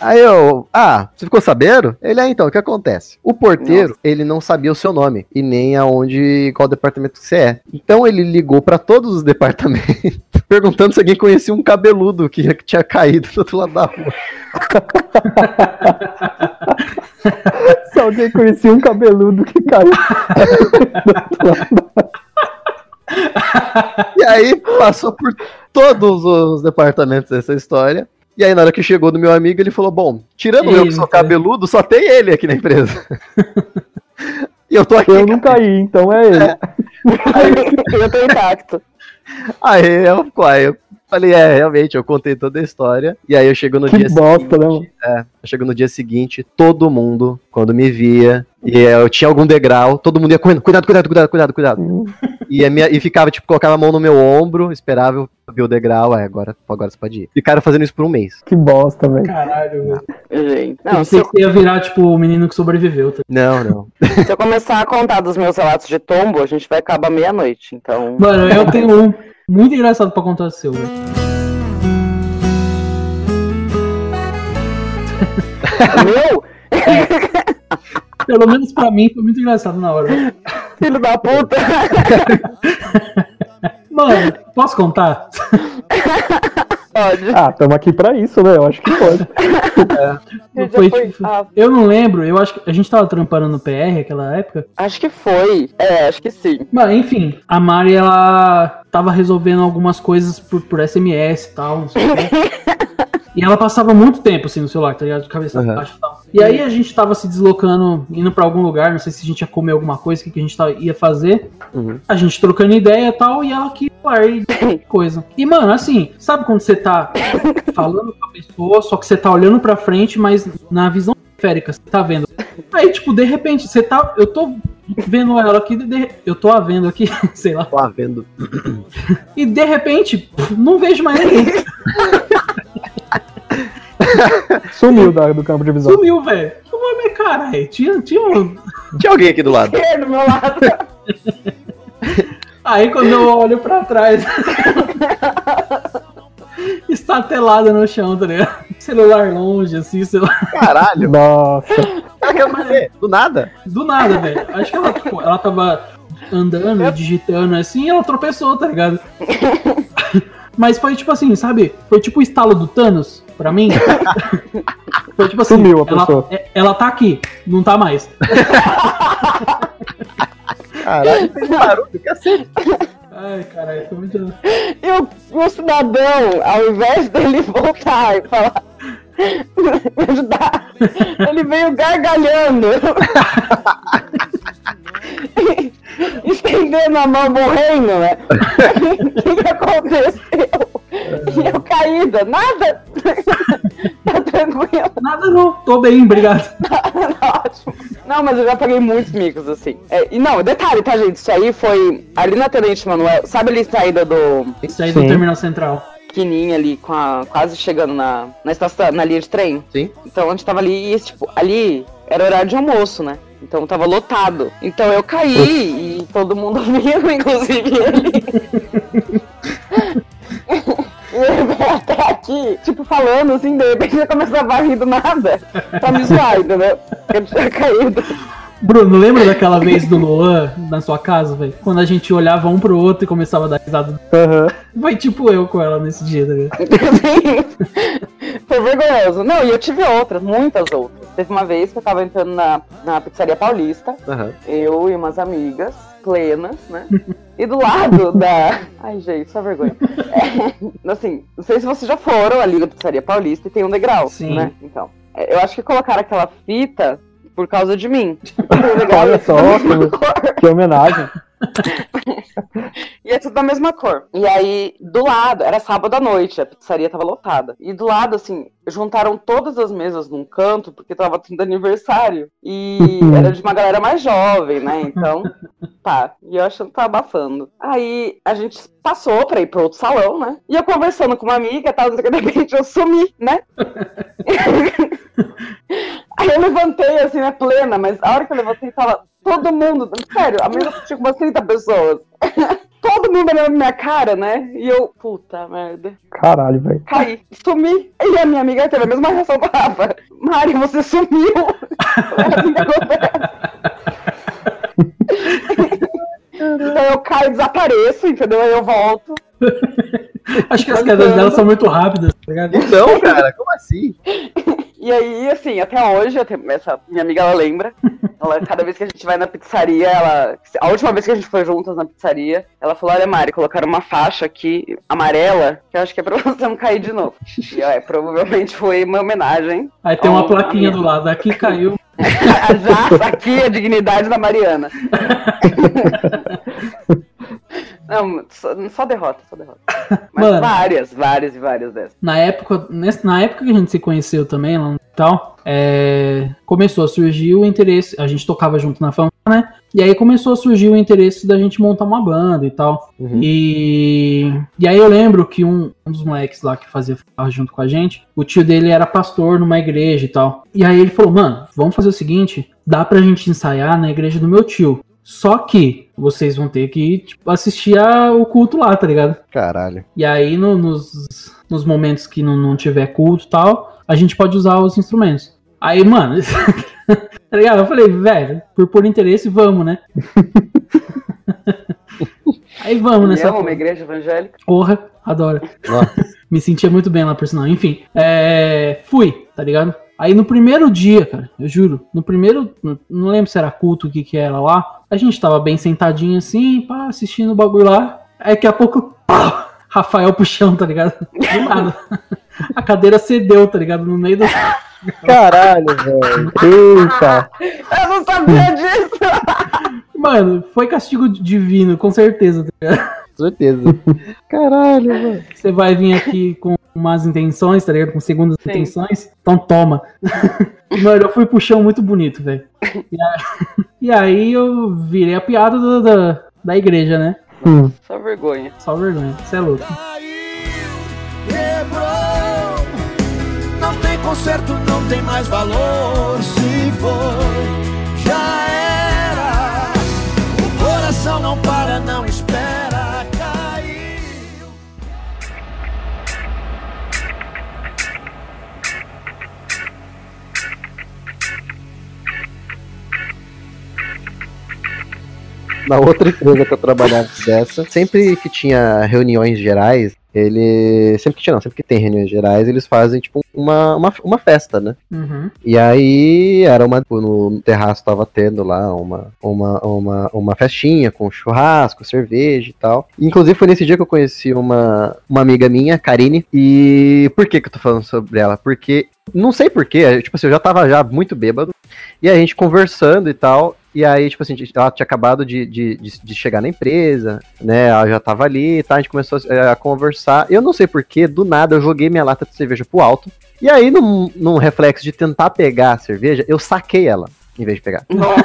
Aí eu, ah, você ficou sabendo? Ele, é então, o que acontece? O porteiro, ele não sabia o seu nome e nem aonde, qual departamento você é. Então ele ligou pra todos os departamentos, perguntando se alguém conhecia um cabeludo que, que tinha caído do outro lado da rua. Se alguém conhecia um cabeludo que caiu. E aí passou por todos os departamentos dessa história. E aí, na hora que chegou do meu amigo, ele falou: Bom, tirando eu que sou Eita. cabeludo, só tem ele aqui na empresa. e eu tô aqui. Eu não caí, então é ele. eu tô intacto. Aí eu, aí eu falei: É, realmente, eu contei toda a história. E aí eu chego no Que dia bosta, né, seguinte. É, eu chego no dia seguinte, todo mundo, quando me via, e eu tinha algum degrau, todo mundo ia correndo: Cuidado, cuidado, cuidado, cuidado, cuidado. E, a minha, e ficava, tipo, colocava a mão no meu ombro, esperava eu subir o degrau, aí agora, agora você pode ir. Ficaram fazendo isso por um mês. Que bosta, velho. Caralho, velho. Gente. Não, se pensei eu, que você ia virar, tipo, o menino que sobreviveu. Tá? Não, não. se eu começar a contar dos meus relatos de tombo, a gente vai acabar meia-noite. Então. Mano, eu tenho um muito engraçado pra contar o seu, velho. Meu, Pelo menos pra mim foi muito engraçado na hora. filho da puta! Mano, posso contar? Pode. Ah, tamo aqui pra isso, né? Eu acho que pode. Já Foi, foi- tipo, ah, Eu não lembro, eu acho que a gente tava trampando no PR naquela época. acho que foi. É, acho que sim. Mas, enfim, a Mari, ela tava resolvendo algumas coisas por, por SMS e tal, não sei o quê. E ela passava muito tempo assim no celular, tá ligado? De cabeça Uhum. baixa e tal. E aí a gente tava se deslocando, indo pra algum lugar, não sei se a gente ia comer alguma coisa, o que, que a gente tava- ia fazer. Uhum. A gente trocando ideia e tal, e ela aqui, e coisa. E, mano, assim, sabe quando você tá falando com a pessoa, só que você tá olhando pra frente, mas na visão periférica, você tá vendo. Aí, tipo, de repente, você tá. Eu tô vendo ela aqui, de- eu tô a vendo aqui, sei lá. Tô lá vendo. E de repente, não vejo mais ninguém. Sumiu da- do campo de visão. Sumiu, velho. Mas caralho, tinha, tinha um... Tinha alguém aqui do lado. Ele do meu lado. Aí quando eu olho pra trás. Estatelada no chão, tá ligado? Celular longe, assim, sei lá. Caralho. Nossa. Ela? Do nada? Do nada, velho. Acho que ela, tipo, ela tava andando, digitando assim, e ela tropeçou, tá ligado? Mas foi tipo assim, sabe? Foi tipo o estalo do Thanos, pra mim. Foi tipo assim, Sumiu a ela, pessoa. é- ela tá aqui, não tá mais. Caralho, um barulho, cacete. Ai, caralho, foi muito. E o, o cidadão, ao invés dele voltar e falar. Me ajudar, ele veio gargalhando. Estendendo a mão, morrendo, né? O que, que aconteceu? Caída, nada? tá tranquilo. Nada não, tô bem, obrigado. Ótimo. Não, mas eu já paguei muitos micos, assim. É, e não, detalhe, tá, gente? Isso aí foi ali na Tenente Manuel. Sabe ali a saída do Isso aí do Sim. Terminal Central. Quininha ali, com a, quase chegando na, na estação, na linha de trem? Sim. Então, onde tava ali, e, tipo, ali era horário de almoço, né? Então tava lotado. Então eu caí e todo mundo viu, inclusive ele. E ele veio até aqui, tipo, falando assim, de repente ele começava a rir do nada. Pra me zoar, entendeu? Porque eu tinha caído. Bruno, lembra daquela vez do Luan na sua casa, velho? Quando a gente olhava um pro outro e começava a dar risada. Aham. Foi tipo eu com ela nesse dia, tá ligado? Sim. Foi vergonhoso. Não, e eu tive outras, muitas outras. Teve uma vez que eu tava entrando na, na pizzaria paulista, Aham. eu e umas amigas plenas, né? E do lado da. Ai, gente, só vergonha. É, assim, não sei se vocês já foram ali na pizzaria paulista e tem um degrau, Sim. né? Então, é, eu acho que colocaram aquela fita por causa de mim. Olha só, que-. Que homenagem. E é tudo da mesma cor. E aí, do lado, era sábado à noite, a pizzaria tava lotada. E do lado, assim, juntaram todas as mesas num canto, porque tava tendo aniversário. E era de uma galera mais jovem, né? Então, tá. E eu achando que tava abafando. Aí a gente passou pra ir pro outro salão, né? E eu conversando com uma amiga e tal, de repente eu sumi, né? Aí eu levantei, assim, né, plena, mas a hora que eu levantei, tava todo mundo, sério, a mesa tinha umas 30 pessoas. todo mundo olhando na minha cara, né? E eu, puta merda, Caralho, velho. caí, sumi. E a minha amiga teve a mesma reação do Rafa. Mari, você sumiu. Assim que acontece. então eu caio, desapareço, entendeu? Aí eu volto. Acho que as quedas dela são muito rápidas, tá ligado? Não, cara, como assim? E aí, assim, até hoje, tenho- essa minha amiga, ela lembra. Ela, cada vez que a gente vai na pizzaria, ela. A última vez que a gente foi juntas na pizzaria, ela falou: Olha, Mari, colocaram uma faixa aqui amarela, que eu acho que é pra você não cair de novo. E é, provavelmente foi uma homenagem. Aí tem uma plaquinha do lado, aqui caiu. Já aqui a dignidade da Mariana. Não, só, só derrota, só derrota. Mas Mano. várias, várias e várias dessas. Na época, nesse- na época que a gente se conheceu também, lá no tal, é, começou a surgir o interesse. A gente tocava junto na fama, né? E aí começou a surgir o interesse da gente montar uma banda e tal. Uhum. E, e aí eu lembro que um, um dos moleques lá que fazia farra junto com a gente, o tio dele era pastor numa igreja e tal. E aí ele falou, mano, vamos fazer o seguinte, dá pra gente ensaiar na igreja do meu tio. Só que vocês vão ter que tipo, assistir a- o culto lá, tá ligado? Caralho. E aí, no- nos, nos momentos que não, não tiver culto e tal, a gente pode usar os instrumentos. Aí, mano, tá ligado? Eu falei, velho, por por interesse, vamos, né? aí vamos nessa amo uma igreja evangélica. porra, adoro. Me sentia muito bem lá, por sinal. Enfim, é, fui, tá ligado? Aí no primeiro dia, cara, eu juro, no primeiro, não lembro se era culto, o que que era lá, a gente tava bem sentadinho assim, pá, assistindo o bagulho lá, aí daqui a pouco, pá, Rafael pro chão, tá ligado? Do nada. A cadeira cedeu, tá ligado? No meio do... Caralho, velho. Eita. Eu não sabia disso! Mano, foi castigo divino, com certeza, tá ligado? Certeza. Caralho, mano. Você vai vir aqui com umas intenções, tá ligado? Com segundas Sim. intenções. Então toma. Mano, eu fui pro chão muito bonito, velho. E, a- e aí eu virei a piada da, da, da igreja, né? Hum. Só vergonha. Só vergonha. Você é louco. Quebrou, não tem conserto, não tem mais valor. Se foi, já era. O coração não para, não espera. Na outra empresa que eu trabalhava dessa, sempre que tinha reuniões gerais, ele. Sempre que tinha, não, sempre que tem reuniões gerais, eles fazem, tipo, uma, uma, uma festa, né? Uhum. E aí era uma. No terraço tava tendo lá uma, uma, uma, uma festinha com churrasco, cerveja e tal. Inclusive foi nesse dia que eu conheci uma, uma amiga minha, Karine. E por que, que eu tô falando sobre ela? Porque. Não sei porquê, tipo assim, eu já tava já muito bêbado. E a gente conversando e tal. E aí, tipo assim, ela tinha acabado de, de, de, de chegar na empresa, né? Ela já tava ali e tal, a gente começou a, a conversar. Eu não sei porquê, do nada eu joguei minha lata de cerveja pro alto. E aí, num, num reflexo de tentar pegar a cerveja, eu saquei ela, em vez de pegar. Nossa.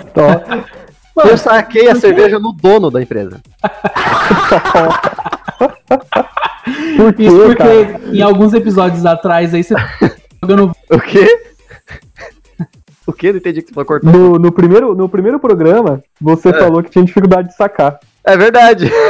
Então, Eu saquei a cerveja no dono da empresa. por quê, Isso porque cara? em alguns episódios atrás aí você tá jogando. O quê? O quê? Não entendi que você falou cortou. No, no, primeiro, no primeiro programa, você É. falou que tinha dificuldade de sacar. É verdade.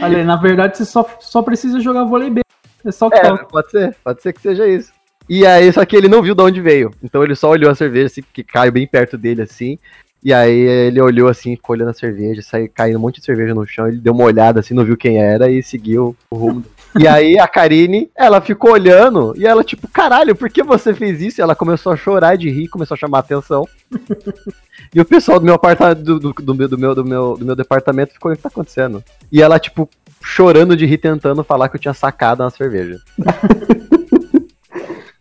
Olha, na verdade você só, só precisa jogar vôlei B. É só que É, pode ser, pode ser que seja isso. E aí, só que ele não viu de onde veio. Então ele só olhou a cerveja, assim, que caiu bem perto dele, assim. E aí ele olhou assim, ficou olhando a cerveja, saiu caindo um monte de cerveja no chão, ele deu uma olhada assim, não viu quem era e seguiu o rumo. E aí a Karine, ela ficou olhando e ela, tipo, caralho, por que você fez isso? E ela começou a chorar de rir, começou a chamar a atenção. E o pessoal do meu apartamento, do, do, do meu, do, meu, do, meu, do meu departamento ficou, o que tá acontecendo? E ela, tipo, chorando de rir, tentando falar que eu tinha sacado uma cerveja.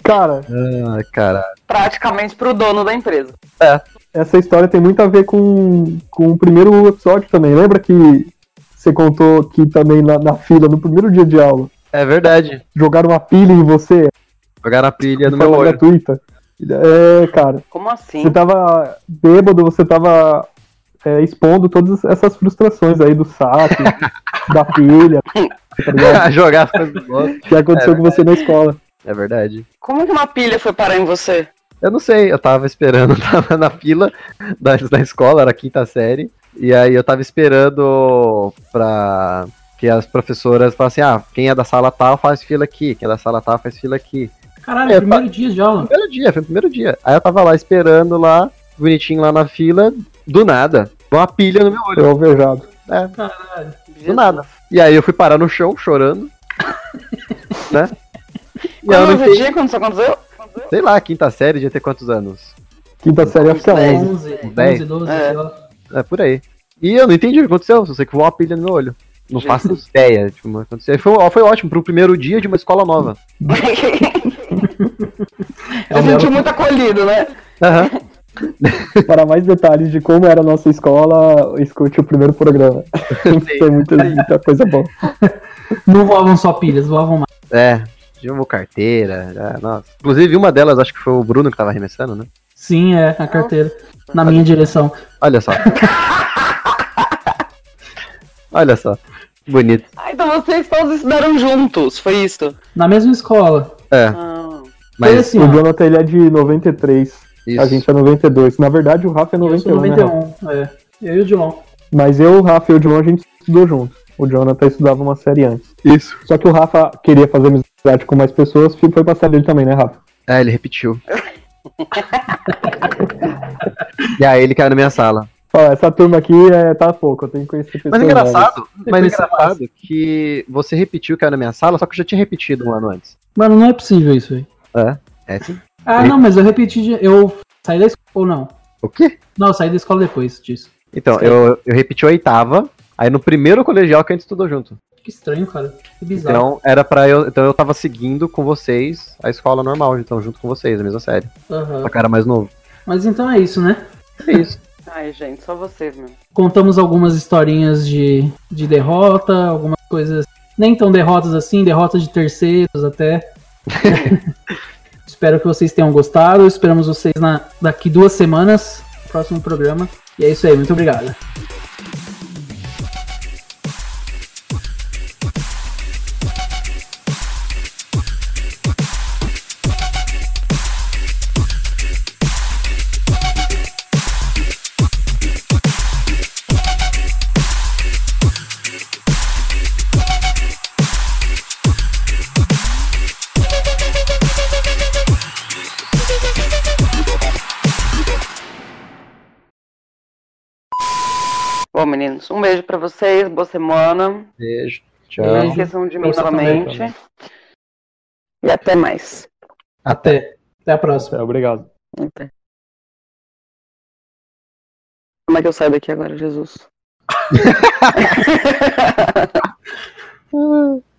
Cara, Ah, caralho. Praticamente pro dono da empresa. Essa história tem muito a ver com, com o primeiro episódio também. Lembra que você contou que também na, na fila, no primeiro dia de aula, É verdade. jogaram uma pilha em você, Jogaram a pilha no meu olho. gratuita? É, cara, Como assim? você tava bêbado, você tava é, expondo todas essas frustrações aí do saque, da pilha, tá? Jogar as coisas do que aconteceu com você na escola. É verdade. Como que uma pilha foi parar em você? Eu não sei, eu tava esperando, tava na fila da, da escola, era a quinta série. E aí eu tava esperando pra que as professoras falassem, ah, quem é da sala tal faz fila aqui, quem é da sala tal faz fila aqui. Caralho, É, primeiro dia de aula. Primeiro dia, foi o primeiro dia. Aí eu tava lá esperando lá, bonitinho lá na fila, do nada, uma pilha no meu olho. Eu alvejado. É, Caralho. do nada. E aí eu fui parar no chão chorando. né? E eu Quando não entendi, quando isso aconteceu? Sei lá, quinta série devia ter quantos anos? Quinta série acho que é Dez. 11. 11, Dez. 11, 12, É. sei lá. É por aí. E eu não entendi o que aconteceu, só sei que voou uma pilha no meu olho. Não Jesus. faço ideia de como aconteceu. Foi, foi ótimo, pro primeiro dia de uma escola nova. É meu. sentiu muito acolhido, né? Aham. Para mais detalhes de como era a nossa escola, escute o primeiro programa. Tem muita, muita coisa boa. Não voavam só pilhas, voavam mais. É, levou carteira. já, nossa. Inclusive, uma delas, acho que foi o Bruno que tava arremessando, né? Sim, é, a carteira. Na minha direção. Olha só. Olha só. Bonito. Ah, então vocês todos estudaram juntos, foi isso? Na mesma escola. É, Ah, Foi mas assim, O ó. Jonathan ele é de 93, isso. a gente é 92. Na verdade, o Rafa é Eu sou 91, né? 91, é. Eu e o Dilon. Mas eu, o Rafa e o Dilon a gente estudou junto. O Jonathan estudava uma série antes. Isso. Só que o Rafa queria fazer amizade com mais pessoas, foi pra série dele também, né, Rafa? É, ele repetiu. e aí ele caiu na minha sala. Fala, essa turma aqui é, tá pouco, eu tenho que conhecer pessoas Mas engraçado, mas você engraçado que você repetiu caiu na minha sala, só que eu já tinha repetido um ano antes. Mano, não é possível isso aí. É, é sim. Ah, E- não, mas eu repeti. de- Eu saí da escola. Ou não? O quê? Não, eu saí da escola depois disso. Então, eu, eu repeti a oitava, aí no primeiro colegial que a gente estudou junto. Que estranho, cara. Que bizarro. Então, era pra eu. Então eu tava seguindo com vocês a escola normal, então, junto com vocês, a mesma série. Aham. Só que era mais novo. Mas então é isso, né? É isso. Ai, gente, só vocês mesmo. Contamos algumas historinhas de, de derrota, algumas coisas nem tão derrotas assim, derrotas de terceiros até. Espero que vocês tenham gostado. Esperamos vocês na, daqui duas semanas, no próximo programa. E é isso aí, muito obrigado. Bom, meninos, um beijo pra vocês, boa semana. Beijo. Tchau. Não esqueçam de mim também, novamente. E até mais. Até. Até a próxima. É, obrigado. Até. Como é que eu saio daqui agora, Jesus?